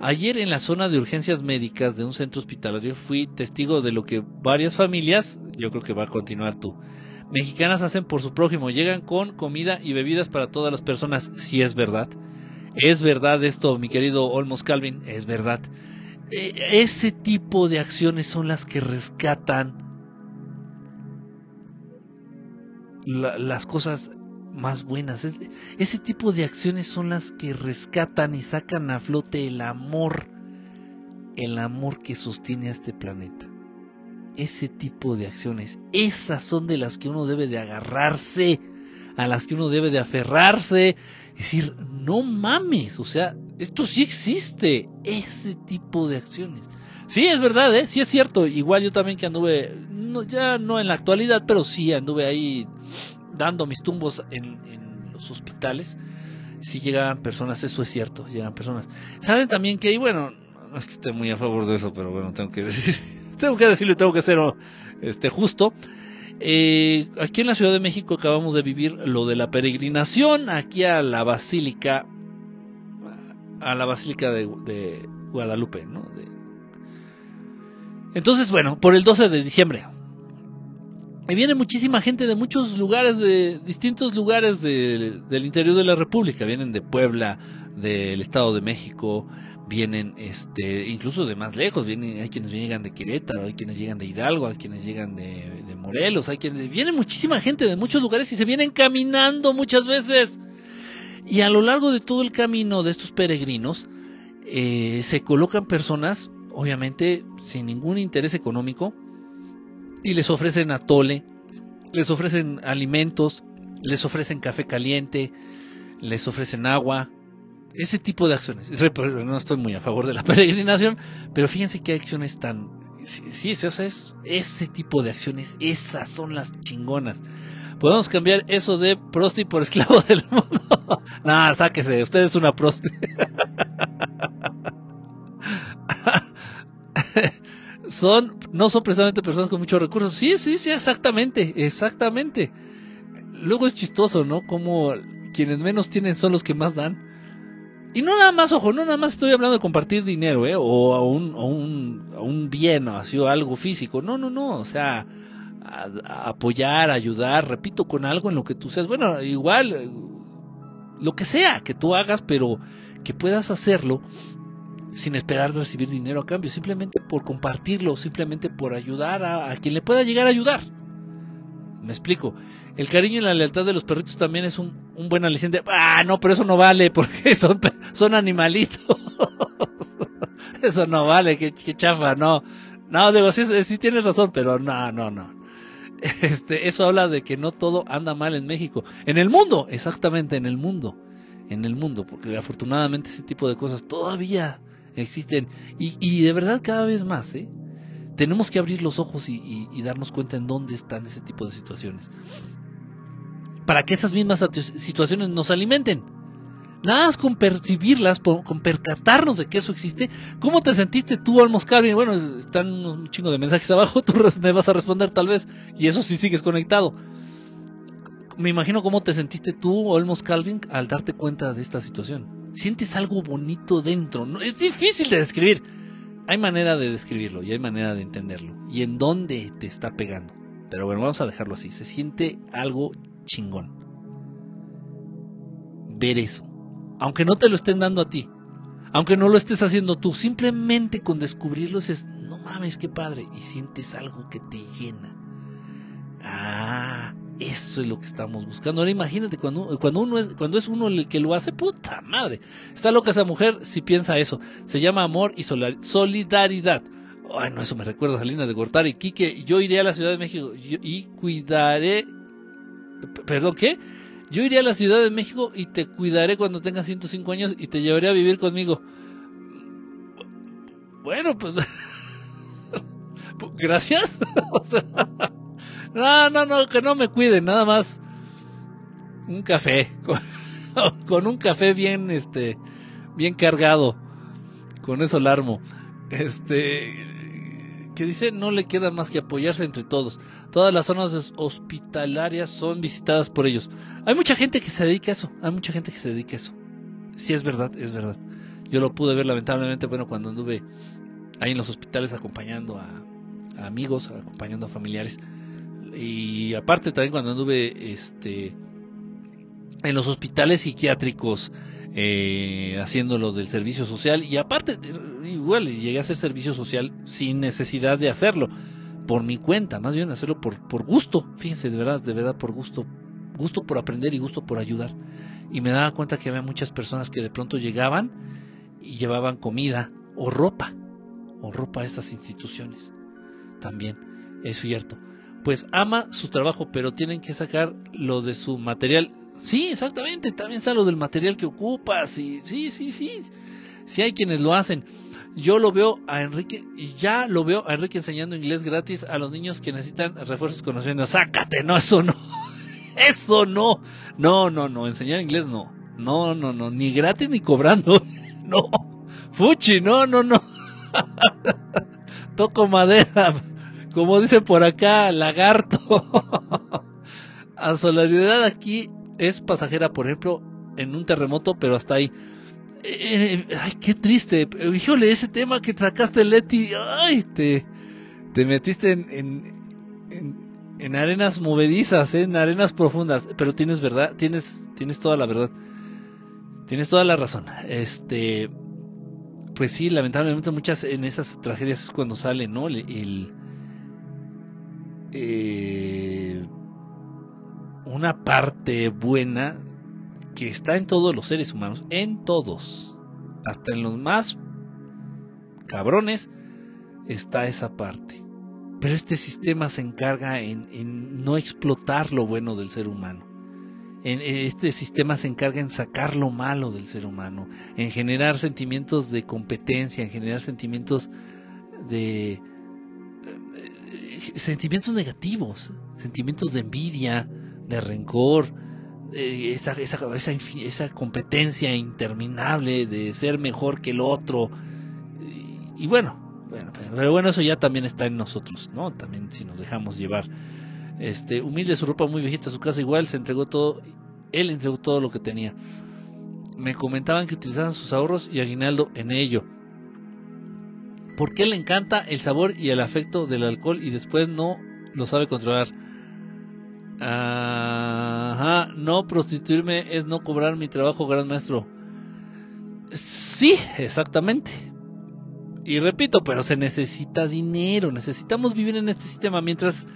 Ayer en la zona de urgencias médicas de un centro hospitalario fui testigo de lo que varias familias, yo creo que va a continuar tú, mexicanas hacen por su prójimo. Llegan con comida y bebidas para todas las personas, si es verdad. Es verdad esto, mi querido Olmos Calvin, es verdad. E, ese tipo de acciones son las que rescatan las cosas más buenas. ese tipo de acciones son las que rescatan y sacan a flote el amor, el amor que sostiene a este planeta. Ese tipo de acciones, esas son de las que uno debe de agarrarse, a las que uno debe de aferrarse, decir, no mames, o sea, esto sí existe, ese tipo de acciones. Sí, es verdad, ¿eh? sí es cierto. Igual yo también que anduve, no, ya no en la actualidad, pero sí anduve ahí dando mis tumbos en, los hospitales, si llegaban personas, eso es cierto, llegan personas. Saben también que, y bueno, no es que esté muy a favor de eso, pero bueno, tengo que decir, [LAUGHS] tengo que decirlo, tengo que ser este, justo. Eh, aquí en la Ciudad de México acabamos de vivir lo de la peregrinación aquí a la Basílica, a la Basílica de, de Guadalupe, ¿no? Entonces, bueno, por el 12 de diciembre, y viene muchísima gente de muchos lugares, de distintos lugares del interior de la República. Vienen de Puebla, del Estado de México, vienen este, incluso de más lejos. Vienen, hay quienes llegan de Querétaro, hay quienes llegan de Hidalgo, hay quienes llegan de, Morelos, hay quienes. Viene muchísima gente de muchos lugares y se vienen caminando muchas veces. Y a lo largo de todo el camino de estos peregrinos, eh, se colocan personas, obviamente, sin ningún interés económico y les ofrecen atole, les ofrecen alimentos, les ofrecen café caliente, les ofrecen agua, ese tipo de acciones. No estoy muy a favor de la [LAUGHS] peregrinación, pero fíjense qué acciones tan... Sí, sí, es ese tipo de acciones, esas son las chingonas. Podemos cambiar eso de prosti por esclavo del [LAUGHS] mundo. Nada, sáquese, usted es una prosti. [LAUGHS] son, no son precisamente personas con muchos recursos. Sí, sí, sí, exactamente, exactamente. Luego es chistoso, ¿no? Como quienes menos tienen son los que más dan. Y no nada más, ojo, no nada más estoy hablando de compartir dinero, ¿eh? O a un, a un, a un bien, o así, o algo físico. No, no, no, o sea, apoyar, ayudar, repito, con algo en lo que tú seas. Bueno, igual, lo que sea que tú hagas, pero que puedas hacerlo sin esperar recibir dinero a cambio, simplemente por compartirlo, simplemente por ayudar a, quien le pueda llegar a ayudar. Me explico. El cariño y la lealtad de los perritos también es un, buen aliciente. Ah, no, pero eso no vale porque [LAUGHS] son, animalitos. [LAUGHS] eso no vale, que, chafa, no. No, digo, sí, sí tienes razón, pero no, no, no. [LAUGHS] Este, eso habla de que no todo anda mal en México. En el mundo, exactamente, en el mundo. En el mundo, porque afortunadamente ese tipo de cosas todavía existen y, de verdad cada vez más, ¿eh? Tenemos que abrir los ojos y, darnos cuenta en dónde están ese tipo de situaciones. Para que esas mismas situaciones nos alimenten. Nada más con percibirlas, con percatarnos de que eso existe. ¿Cómo te sentiste tú, Almos Calvin? Bueno, están un chingo de mensajes abajo, [LAUGHS] tú me vas a responder tal vez. Y eso sí sigues conectado. Me imagino cómo te sentiste tú, Olmos Calvin, al darte cuenta de esta situación sientes algo bonito dentro. No, es difícil de describir. Hay manera de describirlo y hay manera de entenderlo. Y en dónde te está pegando. Pero bueno, vamos a dejarlo así. Se siente algo chingón. Ver eso. aunque no te lo estén dando a ti, aunque no lo estés haciendo tú, simplemente con descubrirlo es, no mames, qué padre, y sientes algo que te llena. Eso es lo que estamos buscando. Ahora imagínate cuando, cuando uno es, cuando es uno el que lo hace, puta madre. Está loca esa mujer si piensa eso. Se llama amor y solidaridad. Bueno, eso me recuerda a Salinas de Gortari. Quique, yo iré a la Ciudad de México y cuidaré. ¿Perdón qué? Yo iré a la Ciudad de México y te cuidaré cuando tengas 105 años y te llevaré a vivir conmigo. Bueno, pues. [LAUGHS] Gracias. [LAUGHS] no, no, no, que no me cuiden, nada más. Un café. [LAUGHS] Con, un café bien, este. Bien cargado. Con eso larmo. Este que dice no le queda más que apoyarse entre todos. Todas las zonas hospitalarias son visitadas por ellos. Hay mucha gente que se dedica a eso, hay mucha gente que se dedica a eso. Sí, es verdad, es verdad. Yo lo pude ver lamentablemente, bueno, cuando anduve ahí en los hospitales acompañando a, amigos, acompañando a familiares. Y aparte también cuando anduve este, en los hospitales psiquiátricos eh, haciéndolo del servicio social y aparte igual llegué a hacer servicio social sin necesidad de hacerlo por mi cuenta, más bien hacerlo por, por gusto, fíjense, de verdad, de verdad por gusto, gusto por aprender y gusto por ayudar. Y me daba cuenta que había muchas personas que de pronto llegaban y llevaban comida o ropa, o ropa a estas instituciones. También, es cierto. Pues ama su trabajo, pero tienen que sacar lo de su material Sí, exactamente, también está lo del material que ocupas, y sí, sí, sí, sí hay quienes lo hacen. Yo lo veo a Enrique, ya lo veo a Enrique enseñando inglés gratis a los niños que necesitan refuerzos conociendo. Sácate, no, eso no, [LAUGHS] eso no, no, no, no, enseñar inglés no, no, no, no, ni gratis ni cobrando, [LAUGHS] no, fuchi, no, no, no, [LAUGHS] toco madera, como dicen por acá, lagarto. A solidaridad aquí es pasajera, por ejemplo, en un terremoto, pero hasta ahí. Eh, ay, qué triste. Híjole, ese tema que sacaste, Leti. Ay, te, te metiste en, en, en, arenas movedizas, ¿eh? en arenas profundas. Pero tienes verdad, tienes, tienes toda la verdad. Tienes toda la razón. Este, pues sí, lamentablemente muchas en esas tragedias es cuando sale, ¿no? El eh, una parte buena que está en todos los seres humanos, en todos, hasta en los más cabrones, está esa parte. Pero este sistema se encarga en, no explotar lo bueno del ser humano. En, este sistema se encarga en sacar lo malo del ser humano, en generar sentimientos de competencia, en generar sentimientos de eh, sentimientos negativos, sentimientos de envidia, de rencor, esa, esa, esa, competencia interminable de ser mejor que el otro. Y, bueno, bueno, pero bueno, eso ya también está en nosotros, ¿no? También si nos dejamos llevar. Este, humilde su ropa muy viejita, su casa igual, se entregó todo, él entregó todo lo que tenía. Me comentaban que utilizaban sus ahorros y aguinaldo en ello. Porque le encanta el sabor y el afecto del alcohol y después no lo sabe controlar. Ajá, no prostituirme es no cobrar mi trabajo, gran maestro. Sí, exactamente. Y repito, pero se necesita dinero, necesitamos vivir en este sistema. Mientras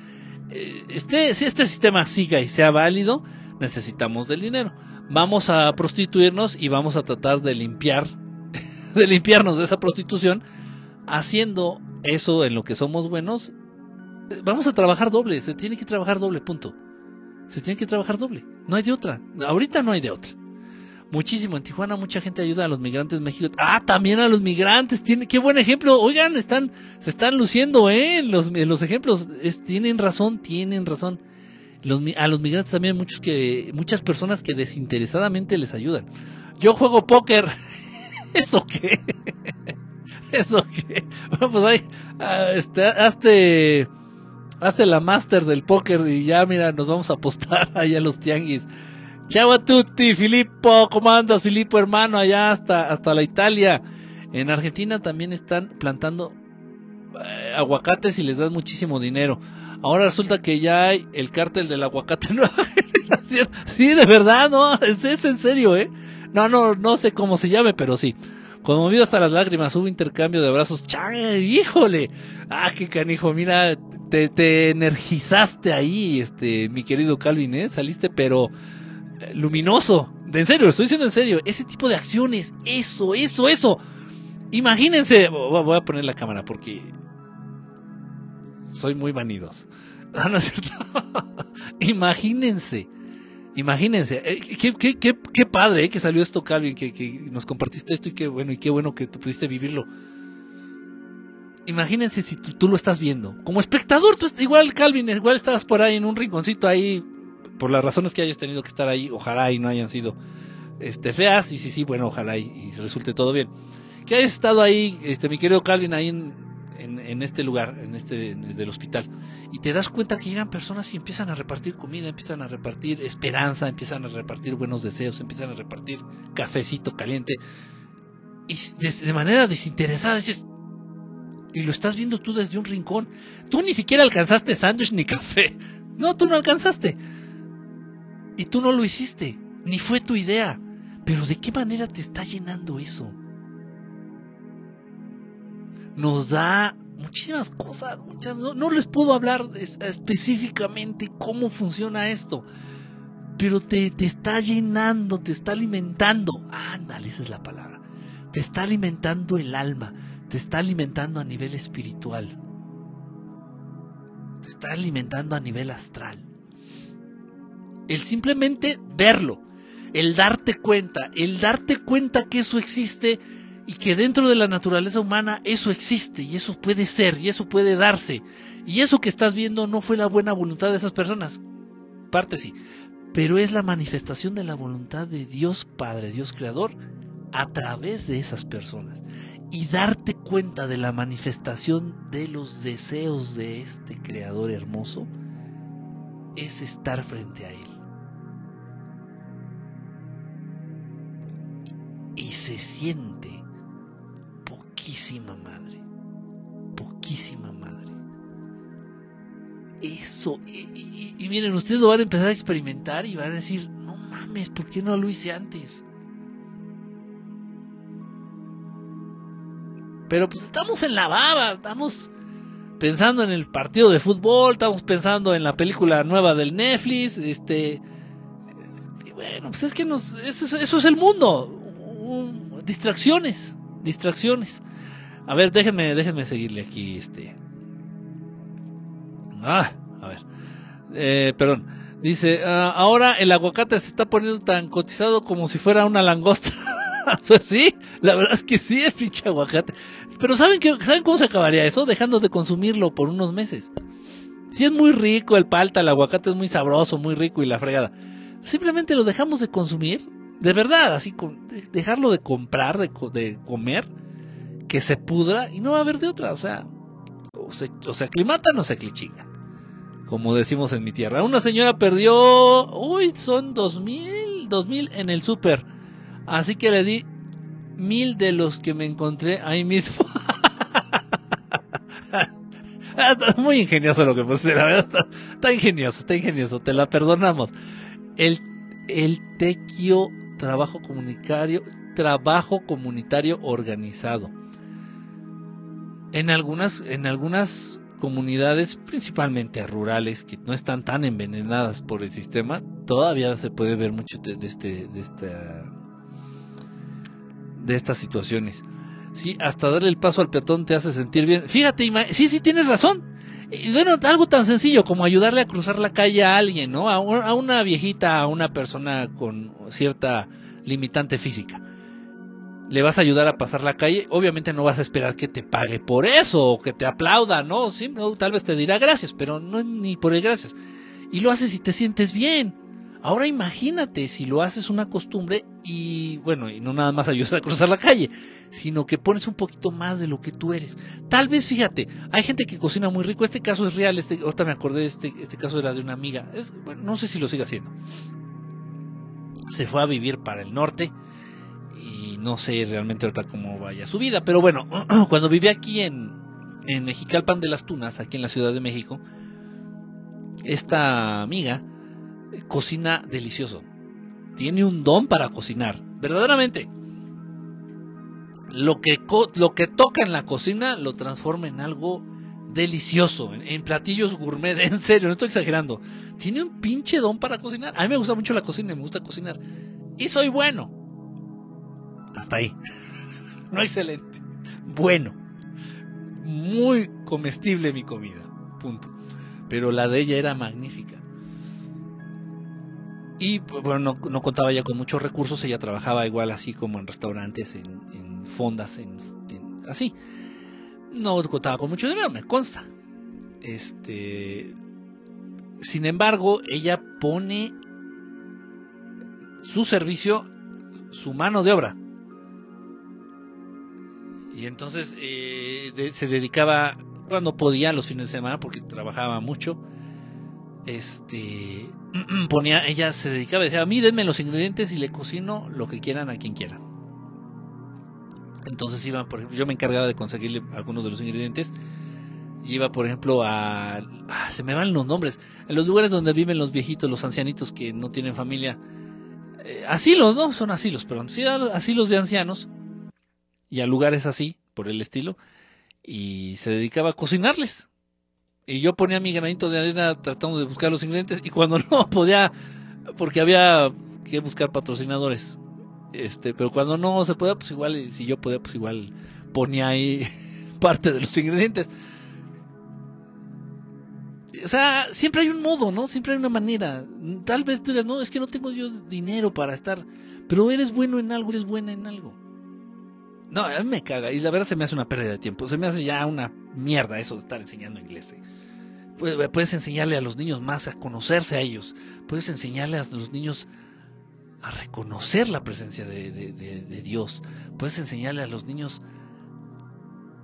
eh, este, si este sistema siga y sea válido, necesitamos del dinero. Vamos a prostituirnos y vamos a tratar de limpiar, [LAUGHS] de limpiarnos de esa prostitución, haciendo eso en lo que somos buenos. Vamos a trabajar doble, se tiene que trabajar doble, punto se tiene que trabajar doble. No hay de otra. Ahorita no hay de otra. Muchísimo. En Tijuana mucha gente ayuda a los migrantes México. Ah, también a los migrantes. Tiene, qué buen ejemplo. Oigan, están, se están luciendo, ¿eh? Los, los ejemplos. tienen razón, tienen razón. Los, a los migrantes también muchos que, muchas personas que desinteresadamente les ayudan. Yo juego póker. [LAUGHS] ¿Eso qué? [LAUGHS] [LAUGHS] ¿Eso qué? Bueno, pues ahí, ah, este, hazte, Hazte la master del póker y ya, mira, nos vamos a apostar [LAUGHS] allá a los tianguis. Chao a tutti, Filippo, ¿cómo andas, Filippo, hermano? Allá hasta, hasta la Italia. En Argentina también están plantando eh, aguacates y les dan muchísimo dinero. Ahora resulta que ya hay el cártel del aguacate. [LAUGHS] Sí, de verdad, no, es, es en serio, ¿eh? No, no, no sé cómo se llame, pero sí. Conmovido hasta las lágrimas, hubo intercambio de abrazos. ¡Chan! ¡Híjole! ¡Ah, qué canijo! Mira, te, te energizaste ahí, este, mi querido Calvin, ¿eh? Saliste, pero eh, luminoso. De en serio, lo estoy diciendo en serio. Ese tipo de acciones, eso, eso, eso. Imagínense, vo- voy a poner la cámara porque soy muy vanidoso. [LAUGHS] No, no es cierto. [LAUGHS] Imagínense. Imagínense, eh, qué, padre eh, que salió esto, Calvin, que, que nos compartiste esto y qué bueno, y qué bueno que tú pudiste vivirlo. Imagínense si tú, lo estás viendo. Como espectador, tú igual, Calvin, igual estabas por ahí en un rinconcito ahí, por las razones que hayas tenido que estar ahí, ojalá y no hayan sido este, feas, y sí, sí, bueno, ojalá y, resulte todo bien. Que hayas estado ahí, este, mi querido Calvin, ahí en, en, en este lugar, en este, del hospital, y te das cuenta que llegan personas y empiezan a repartir comida, empiezan a repartir esperanza, empiezan a repartir buenos deseos, empiezan a repartir cafecito caliente, y de, de manera desinteresada dices, y lo estás viendo tú desde un rincón, tú ni siquiera alcanzaste sándwich ni café, no, tú no alcanzaste, y tú no lo hiciste, ni fue tu idea, pero ¿de qué manera te está llenando eso? Nos da muchísimas cosas, muchas, no, no les puedo hablar es- específicamente cómo funciona esto, pero te, te está llenando, te está alimentando, ándale, esa es la palabra, te está alimentando el alma, te está alimentando a nivel espiritual, te está alimentando a nivel astral. El simplemente verlo, el darte cuenta, el darte cuenta que eso existe y que dentro de la naturaleza humana eso existe y eso puede ser y eso puede darse. Y eso que estás viendo no fue la buena voluntad de esas personas. Parte sí. Pero es la manifestación de la voluntad de Dios Padre, Dios Creador, a través de esas personas. Y darte cuenta de la manifestación de los deseos de este Creador hermoso es estar frente a Él. Y se siente poquísima madre. Poquísima madre. Eso. Y, y- miren, ustedes lo van a empezar a experimentar y van a decir, no mames, ¿por qué no lo hice antes? Pero pues estamos en la baba, estamos pensando en el partido de fútbol, estamos pensando en la película nueva del Netflix, este... Y bueno, pues es que eso, es- eso es el mundo. Distracciones, distracciones. A ver, déjenme, déjenme seguirle aquí, este. Ah, a ver. Eh, perdón. Dice, ah, ahora el aguacate se está poniendo tan cotizado como si fuera una langosta. [LAUGHS] pues sí, la verdad es que sí, es pinche aguacate. Pero ¿saben, qué, ¿saben cómo se acabaría eso? Dejando de consumirlo por unos meses. Sí es muy rico el palta, el aguacate es muy sabroso, muy rico y la fregada. Simplemente lo dejamos de consumir, de verdad, así, dejarlo de comprar, de, de comer, que se pudra y no va a haber de otra. O sea, o se, o se aclimatan o se clichingan. Como decimos en mi tierra. Una señora perdió, uy, son dos mil, dos mil en el súper. Así que le di mil de los que me encontré ahí mismo. [LAUGHS] Está muy ingenioso lo que puse, la verdad está, está ingenioso, está ingenioso, te la perdonamos. El, el tequio trabajo comunitario, trabajo comunitario organizado. En algunas, en algunas comunidades, principalmente rurales, que no están tan envenenadas por el sistema, todavía se puede ver mucho de, este, de esta, de estas situaciones. Sí, hasta darle el paso al peatón te hace sentir bien. Fíjate, sí, sí, tienes razón. Y bueno, algo tan sencillo como ayudarle a cruzar la calle a alguien, ¿no? A, un- a una viejita, a una persona con cierta limitante física. Le vas a ayudar a pasar la calle, obviamente no vas a esperar que te pague por eso o que te aplauda, ¿no? Sí, no, tal vez te dirá gracias, pero no ni por el gracias. Y lo haces y te sientes bien. Ahora imagínate si lo haces una costumbre y bueno, y no nada más ayudas a cruzar la calle, sino que pones un poquito más de lo que tú eres. Tal vez, fíjate, hay gente que cocina muy rico. Este caso es real. Este, ahorita me acordé, este, este caso era de una amiga. Bueno, no sé si lo sigue haciendo. Se fue a vivir para el norte y no sé realmente ahorita cómo vaya su vida. Pero bueno, [CLEARS THROAT] cuando vivía aquí en, en Mexicalpan de las Tunas, aquí en la Ciudad de México, esta amiga cocina delicioso. tiene un don para cocinar, verdaderamente. Lo que, lo que toca en la cocina lo transforma en algo delicioso, en, en platillos gourmet, [LAUGHS] en serio, no estoy exagerando. Tiene un pinche don para cocinar. A mí me gusta mucho la cocina, me gusta cocinar. Y soy bueno. Hasta ahí. [LAUGHS] No excelente. Bueno. Muy comestible mi comida. Punto. Pero la de ella era magnífica. Y pues, bueno, no, contaba ya con muchos recursos. Ella trabajaba igual así como en restaurantes, en, fondas, en, así. No contaba con mucho dinero, me consta. Este. Sin embargo, ella pone su servicio, su mano de obra. Y entonces eh, se dedicaba cuando podía los fines de semana porque trabajaba mucho. Este [CLEARS THROAT] ponía, ella se dedicaba, decía, a mí denme los ingredientes y le cocino lo que quieran a quien quiera. Entonces iba, por ejemplo, yo me encargaba de conseguirle algunos de los ingredientes. Y iba, por ejemplo, a... se me van los nombres. En los lugares donde viven los viejitos, los ancianitos que no tienen familia. Eh, asilos, ¿no? Son asilos, perdón. Sí, asilos de ancianos. Y a lugares así, por el estilo. Y se dedicaba a cocinarles. Y yo ponía mi granito de arena tratando de buscar los ingredientes. Y cuando [LAUGHS] no podía, porque había que buscar patrocinadores. Este, pero cuando no se podía, pues igual, si yo podía, pues igual ponía ahí [LAUGHS] parte de los ingredientes. O sea, siempre hay un modo, ¿no? Siempre hay una manera. Tal vez tú digas, no, es que no tengo yo dinero para estar. Pero eres bueno en algo, eres buena en algo. No, a mí me caga. Y la verdad se me hace una pérdida de tiempo. Se me hace ya una mierda eso de estar enseñando inglés. eh. Puedes, puedes enseñarle a los niños más a conocerse a ellos. Puedes enseñarle a los niños a reconocer la presencia de Dios. Puedes enseñarle a los niños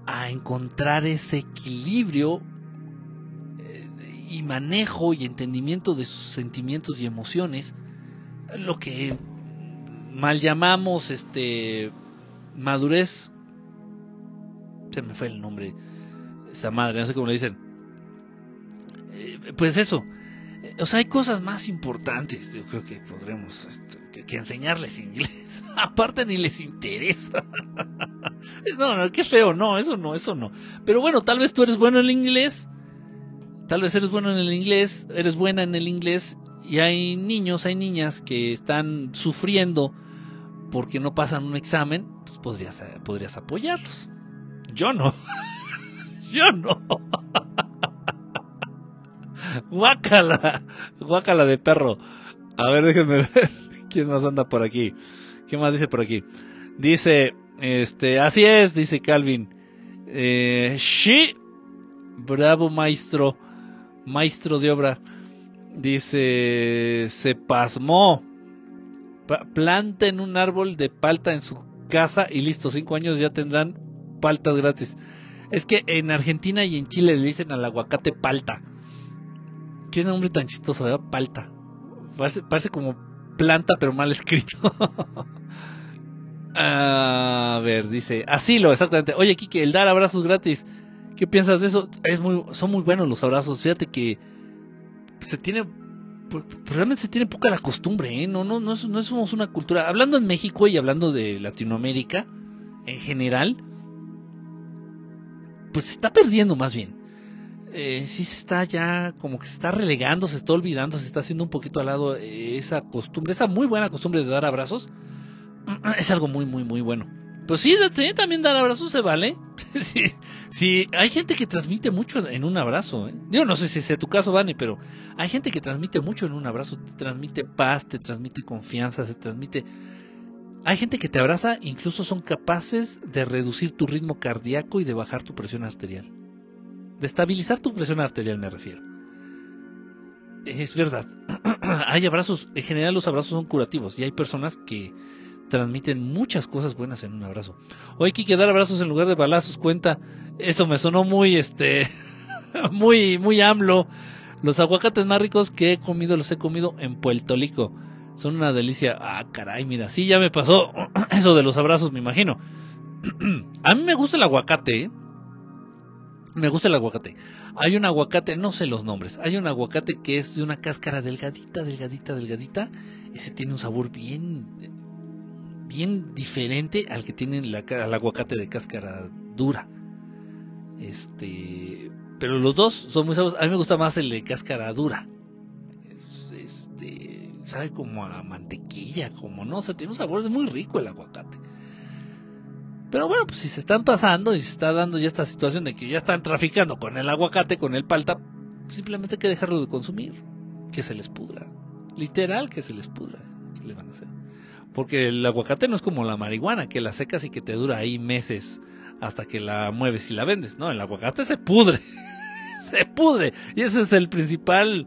a encontrar ese equilibrio eh, y manejo y entendimiento de sus sentimientos y emociones. Lo que mal llamamos este madurez. Se me fue el nombre. Esa madre, no sé cómo le dicen. Eh, pues eso. Eh, O sea, hay cosas más importantes. Yo creo que podremos este, que, enseñarles inglés. [LAUGHS] Aparte ni les interesa. [LAUGHS] no, no, qué feo. No, eso no, eso no. Pero bueno, tal vez tú eres bueno en el inglés. Tal vez eres bueno en el inglés. Eres buena en el inglés. Y hay niños, hay niñas que están sufriendo porque no pasan un examen. Pues podrías, eh, podrías apoyarlos. Yo no. [LAUGHS] Yo no. Guácala. Guácala de perro. A ver, déjenme [LAUGHS] ver quién más anda por aquí. ¿Qué más dice por aquí? Dice, este, así es, dice Calvin. Eh, sí. Bravo, maestro. Maestro de obra. Dice, se pasmó. Pa- planten un árbol de palta en su casa y listo, cinco años ya tendrán paltas gratis. Es que en Argentina y en Chile le dicen al aguacate palta. Qué nombre tan chistoso, ¿verdad? Palta. Parece, parece como planta, pero mal escrito. [LAUGHS] A ver, dice, asilo, exactamente. Oye, Kike, el dar abrazos gratis. ¿Qué piensas de eso? Es muy, son muy buenos los abrazos. Fíjate que se tiene, pues, pues, realmente se tiene poca la costumbre, ¿eh? No, no, no, no somos una cultura. Hablando en México y hablando de Latinoamérica en general, pues se está perdiendo más bien. Eh, sí se está ya como que se está relegando, se está olvidando, se está haciendo un poquito al lado eh, esa costumbre, esa muy buena costumbre de dar abrazos. [CLEARS THROAT] Es algo muy, muy, muy bueno. Pues sí, de- también dar abrazos se vale. [LAUGHS] sí, hay gente que transmite mucho en un abrazo. ¿eh? Yo no sé si sea tu caso, Vani, pero hay gente que transmite mucho en un abrazo. Te transmite paz, te transmite confianza, se transmite... Hay gente que te abraza, incluso son capaces de reducir tu ritmo cardíaco y de bajar tu presión arterial. De estabilizar tu presión arterial me refiero. Es verdad. [CLEARS THROAT] hay abrazos, en general los abrazos son curativos y hay personas que transmiten muchas cosas buenas en un abrazo. Hoy hay que dar abrazos en lugar de balazos, cuenta. Eso me sonó muy, este, [LAUGHS] muy, muy AMLO. Los aguacates más ricos que he comido los he comido en Puerto Rico. Son una delicia. Ah, caray, mira, sí, ya me pasó [CLEARS THROAT] eso de los abrazos, me imagino. [CLEARS THROAT] A mí me gusta el aguacate, ¿eh? Me gusta el aguacate. Hay un aguacate, no sé los nombres. Hay un aguacate que es de una cáscara delgadita, delgadita, delgadita. ese tiene un sabor bien, bien diferente al que tiene la, aguacate de cáscara dura. Este, pero los dos son muy sabrosos. A mí me gusta más el de cáscara dura. este, sabe como a mantequilla, como no, o sea, tiene un sabor es muy rico el aguacate. Pero bueno, pues si se están pasando y se está dando ya esta situación de que ya están traficando con el aguacate, con el palta, simplemente hay que dejarlo de consumir. Que se les pudra. Literal que se les pudra. ¿Qué le van a hacer? Porque el aguacate no es como la marihuana, que la secas y que te dura ahí meses hasta que la mueves y la vendes. No, el aguacate se pudre. [LAUGHS] se pudre. Y ese es el principal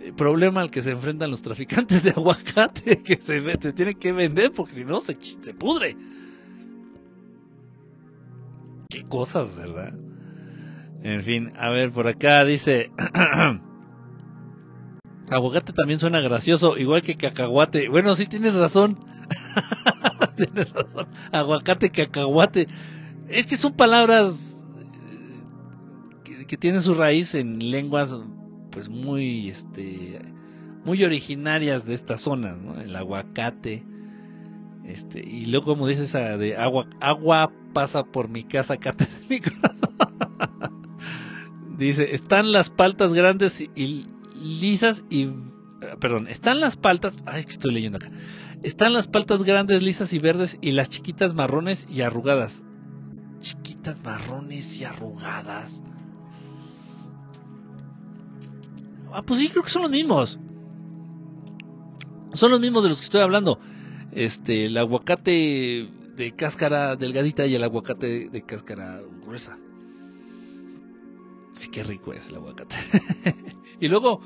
eh, problema al que se enfrentan los traficantes de aguacate, [LAUGHS] que se, se tienen que vender porque si no se, se pudre. Cosas, ¿verdad? En fin, a ver, por acá dice... [CLEARS THROAT] Aguacate también suena gracioso, igual que cacahuate. Bueno, sí tienes razón. [LAUGHS] tienes razón. Aguacate, cacahuate. Es que son palabras que, que, tienen su raíz en lenguas pues muy este muy originarias de esta zona, ¿no? El aguacate. Este, y luego como dices esa de agua agua pasa por mi casa, cate de mi corazón. Dice, están las paltas grandes y lisas y... Perdón, están las paltas... Ay, que estoy leyendo acá. Están las paltas grandes, lisas y verdes y las chiquitas marrones y arrugadas. Chiquitas marrones y arrugadas. Ah, pues sí, creo que son los mismos. Son los mismos de los que estoy hablando. Este, el aguacate de cáscara delgadita y el aguacate de cáscara gruesa. Sí, qué rico es el aguacate. [LAUGHS] y luego,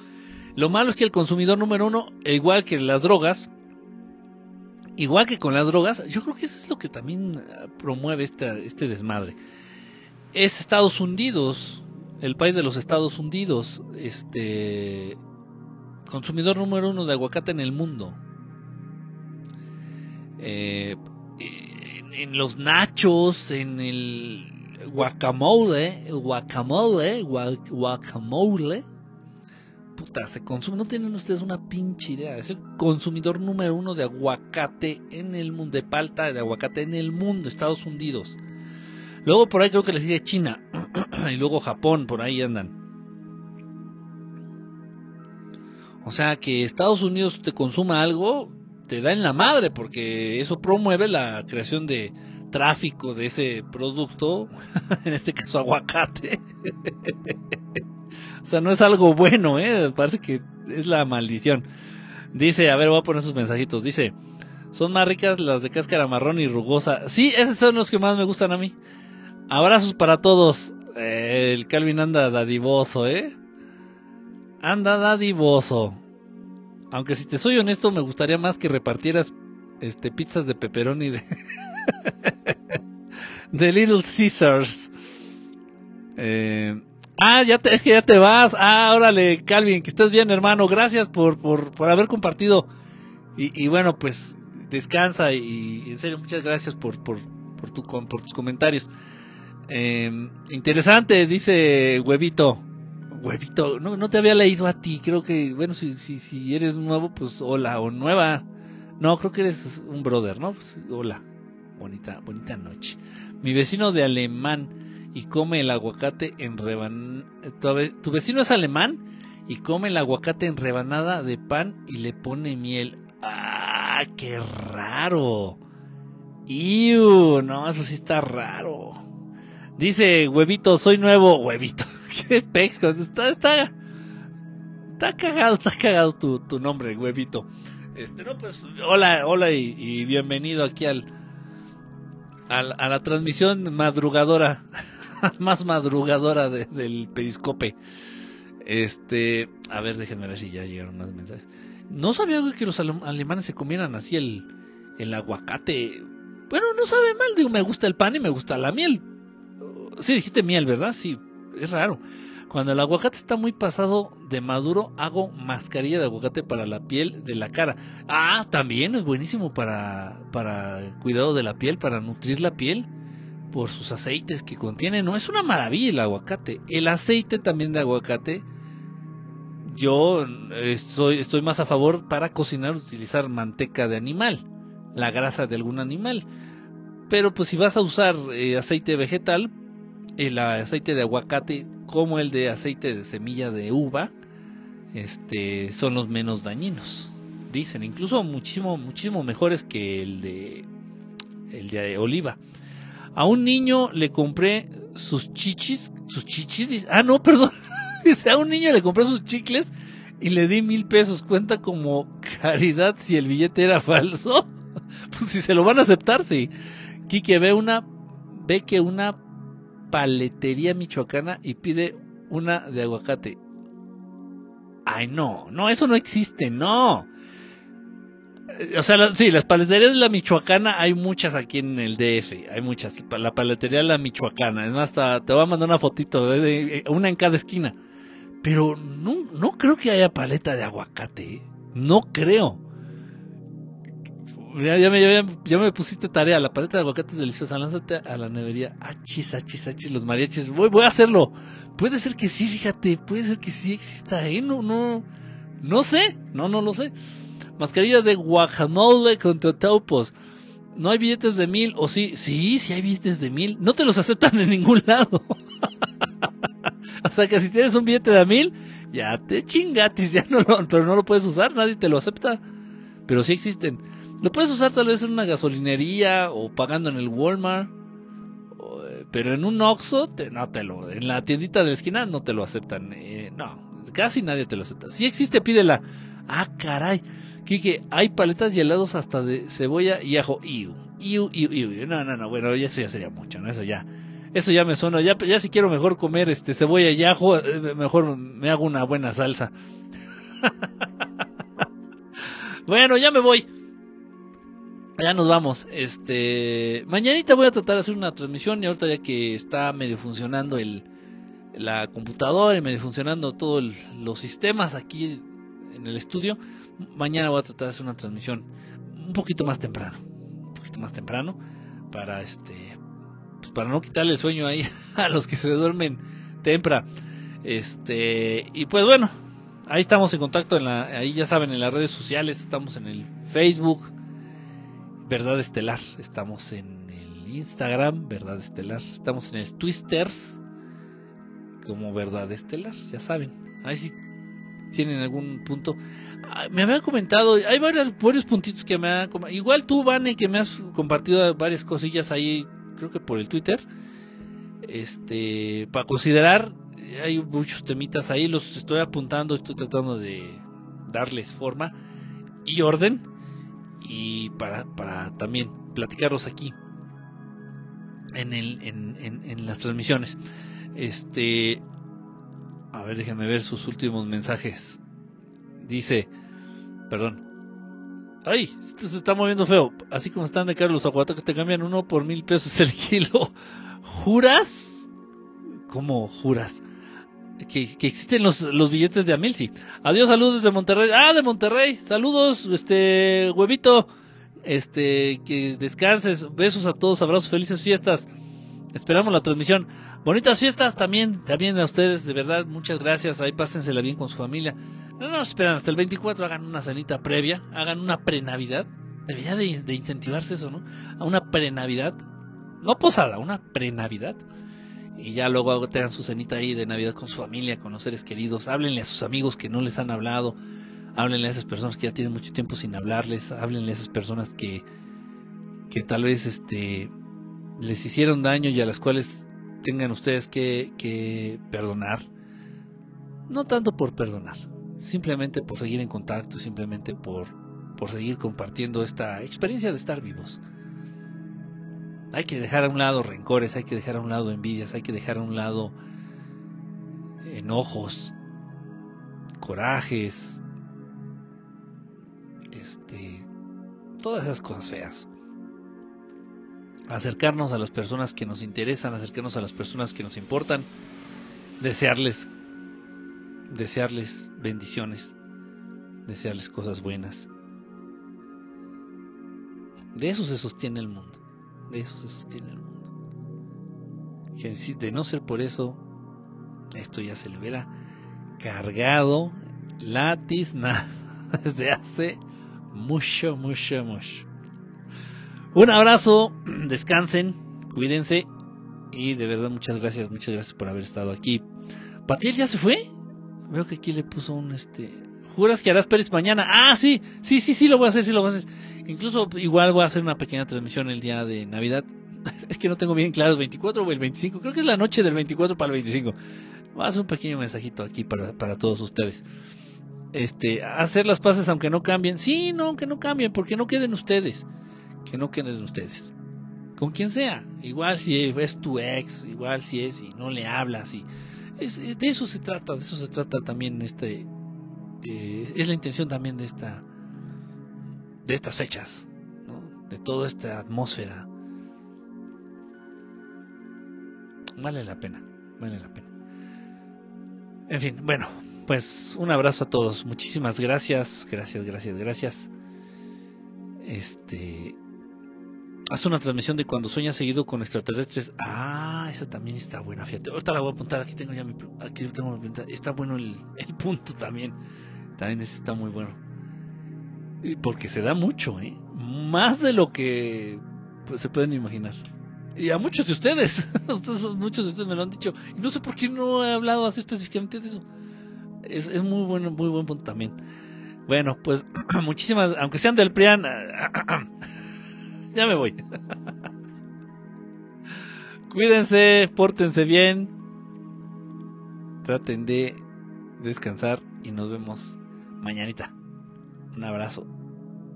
lo malo es que el consumidor número uno, igual que las drogas, igual que con las drogas, yo creo que eso es lo que también promueve este, este desmadre. Es Estados Unidos, el país de los Estados Unidos, este consumidor número uno de aguacate en el mundo. Eh, en, en los nachos, en el guacamole, el guacamole, guacamole, puta, se consume, no tienen ustedes una pinche idea, es el consumidor número uno de aguacate en el mundo, de palta de aguacate en el mundo, Estados Unidos. Luego por ahí creo que le sigue China [CLEARS THROAT] y luego Japón, por ahí andan. O sea que Estados Unidos te consuma algo, te da en la madre, porque eso promueve la creación de tráfico de ese producto, [LAUGHS] en este caso aguacate. [LAUGHS] o sea, no es algo bueno, ¿eh? Parece que es la maldición. Dice, a ver, voy a poner sus mensajitos. Dice, son más ricas las de cáscara marrón y rugosa. Sí, esos son los que más me gustan a mí. Abrazos para todos. Eh, el Calvin anda dadivoso, ¿eh? Anda dadivoso. Aunque si te soy honesto, me gustaría más que repartieras este pizzas de pepperoni de [LAUGHS] The Little Caesars. Eh, ah, ya te, es que ya te vas. Ah, órale, Calvin, que estés bien, hermano. Gracias por, por, por haber compartido. Y, y, bueno, pues descansa y, en serio, muchas gracias por, por, por, tu, por tus comentarios. Eh, interesante, dice Huevito. Huevito, no, no te había leído a ti. Creo que, bueno, si, si, si eres nuevo, pues hola, o nueva. No, creo que eres un brother, ¿no? Pues, hola bonita, bonita noche. Mi vecino de alemán y come el aguacate en rebanada. Tu vecino es alemán y come el aguacate en rebanada de pan y le pone miel. ¡Ah, qué raro! ¡Iu! No, eso sí está raro. Dice, huevito, soy nuevo. Huevito, [LAUGHS] qué pexco. Está, está, está cagado, está cagado tu, tu nombre, huevito. Este, no, pues, hola, hola y, bienvenido aquí al, a, a la transmisión madrugadora, [LAUGHS] más madrugadora de, del periscope. Este, a ver, déjenme ver si ya llegaron más mensajes. No sabía que los alemanes se comieran así el, el aguacate. Bueno, no sabe mal, digo, me gusta el pan y me gusta la miel. Sí, dijiste miel, ¿verdad? Sí, es raro. Cuando el aguacate está muy pasado de maduro, hago mascarilla de aguacate para la piel de la cara. Ah, también es buenísimo para, para cuidado de la piel, para nutrir la piel por sus aceites que contiene. No es una maravilla el aguacate. El aceite también de aguacate yo estoy, estoy más a favor para cocinar utilizar manteca de animal, la grasa de algún animal. Pero pues si vas a usar eh, aceite vegetal, el aceite de aguacate como el de aceite de semilla de uva, este, son los menos dañinos. Dicen, incluso muchísimo, muchísimo mejores que el de, el de oliva. A un niño le compré sus chichis, sus chichis, ah no, [LAUGHS] perdón, dice, a un niño le compré sus chicles y le di mil pesos. Cuenta como caridad si el billete era falso. [LAUGHS] Pues si se lo van a aceptar, sí. Quique ve una, ve que una paletería michoacana y pide una de aguacate. Ay, no, no, eso no existe, no. O sea, sí, las paleterías de la Michoacana hay muchas aquí en el DF, hay muchas. La paletería de la Michoacana, es más, te voy a mandar una fotito, de, una en cada esquina. Pero no, no creo que haya paleta de aguacate, ¿eh? no creo. Ya, me, ya, me, pusiste tarea, la paleta de aguacate es deliciosa, lánzate a la nevería. Achis, achis, achis, los mariachis. Voy, voy a hacerlo. Puede ser que sí, fíjate, puede ser que sí exista, ¿eh? No, no, no sé, no, no lo sé. Mascarilla de guacamole con totopos. No hay billetes de mil, o sí, sí, sí hay billetes de mil. No te los aceptan en ningún lado. [LAUGHS] o sea que si tienes un billete de mil, ya te chingatis, ya no pero no lo puedes usar, nadie te lo acepta. Pero sí existen. Lo puedes usar tal vez en una gasolinería o pagando en el Walmart. Eh, pero en un Oxxo, no te lo, en la tiendita de la esquina no te lo aceptan. Eh, no, casi nadie te lo acepta. Si existe, pídela. Ah, caray. Kike, hay paletas y helados hasta de cebolla y ajo. Iu, iu, iu, iu. No, no, no, bueno, eso ya sería mucho, ¿no? Eso ya. Eso ya me suena. Ya, ya si quiero mejor comer este cebolla y ajo, eh, mejor me hago una buena salsa. [LAUGHS] bueno, ya me voy. Ya nos vamos. Este, mañanita voy a tratar de hacer una transmisión y ahorita ya que está medio funcionando el la computadora y medio funcionando todos los sistemas aquí en el estudio, mañana voy a tratar de hacer una transmisión un poquito más temprano, un poquito más temprano para este pues para no quitarle el sueño ahí [LAUGHS] a los que se duermen temprano. Este, y pues bueno, ahí estamos en contacto en la ahí ya saben en las redes sociales, estamos en el Facebook Verdad Estelar, estamos en el Instagram Verdad Estelar, estamos en el Twisters como Verdad Estelar, ya saben. Ahí sí tienen algún punto. Ah, me habían comentado, hay varios, varios puntitos que me han Igual tú, Vane, que me has compartido varias cosillas ahí, creo que por el Twitter. Este, para considerar, hay muchos temitas ahí, los estoy apuntando, estoy tratando de darles forma y orden. Y para, para también platicarlos aquí en, el, en, en, las transmisiones. Este, a ver, déjenme ver sus últimos mensajes. Dice, perdón. Ay, esto se está moviendo feo. Así como están de Carlos que te cambian uno por mil pesos el [LAUGHS] kilo. ¿Juras? ¿Cómo juras? Que, existen los, los, billetes de Amil, sí. Adiós, saludos desde Monterrey. Ah, de Monterrey. Saludos, este, huevito. Este, que descanses. Besos a todos, abrazos, felices fiestas. Esperamos la transmisión. Bonitas fiestas también, también a ustedes, de verdad, muchas gracias. Ahí pásensela bien con su familia. No nos esperan hasta el 24, hagan una cenita previa, hagan una pre-Navidad. Debería de, incentivarse eso, ¿no? A una pre-Navidad. No posada, una pre-Navidad. Y ya luego tengan su cenita ahí de Navidad con su familia, con los seres queridos. Háblenle a sus amigos que no les han hablado. Háblenle a esas personas que ya tienen mucho tiempo sin hablarles. Háblenle a esas personas que, que tal vez este, les hicieron daño y a las cuales tengan ustedes que, perdonar. No tanto por perdonar, simplemente por seguir en contacto, simplemente por, por seguir compartiendo esta experiencia de estar vivos. Hay que dejar a un lado rencores, hay que dejar a un lado envidias, hay que dejar a un lado enojos, corajes, este, todas esas cosas feas acercarnos a las personas que nos interesan, acercarnos a las personas que nos importan, desearles, desearles bendiciones, desearles cosas buenas. De eso se sostiene el mundo, de eso se sostiene el mundo. de no ser por eso, esto ya se le hubiera cargado la tizna [LAUGHS] desde hace mucho, mucho, mucho. Un abrazo, [CLEARS THROAT] descansen, cuídense y de verdad muchas gracias, muchas gracias por haber estado aquí. ¿Patiel ya se fue? Veo que aquí le puso un este. ¿Juras que harás Pérez mañana? Ah, sí, sí, sí, sí, lo voy a hacer, sí lo voy a hacer. Incluso igual voy a hacer una pequeña transmisión el día de Navidad. [LAUGHS] es que no tengo bien claro el 24 o el 25. Creo que es la noche del 24 para el 25. Voy a hacer un pequeño mensajito aquí para, para todos ustedes. Este, hacer las paces aunque no cambien. Sí, no, que no cambien, porque no queden ustedes. Que no queden ustedes. Con quien sea. Igual si es tu ex, igual si es y no le hablas. Y de eso se trata, de eso se trata también este. Eh, es la intención también de esta. De estas fechas. De toda esta atmósfera. Vale la pena. Vale la pena. En fin, bueno, pues un abrazo a todos. Muchísimas gracias, gracias, gracias, gracias. Este. Haz una transmisión de cuando sueñas seguido con extraterrestres. Ah, esa también está buena, fíjate. Ahorita la voy a apuntar. Aquí tengo ya mi. Aquí tengo mi Está bueno el, el punto también. También está muy bueno. Porque se da mucho, ¿eh? Más de lo que pues, se pueden imaginar. Y a muchos de [LAUGHS] ustedes. Muchos de ustedes me lo han dicho. Y no sé por qué no he hablado así específicamente de eso. Es, es muy bueno, muy buen punto también. Bueno, pues [CLEARS THROAT] muchísimas, aunque sean del PRIAN, [CLEARS THROAT] ya me voy. [LAUGHS] Cuídense, pórtense bien, traten de descansar y nos vemos mañanita. Un abrazo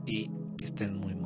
y estén muy, muy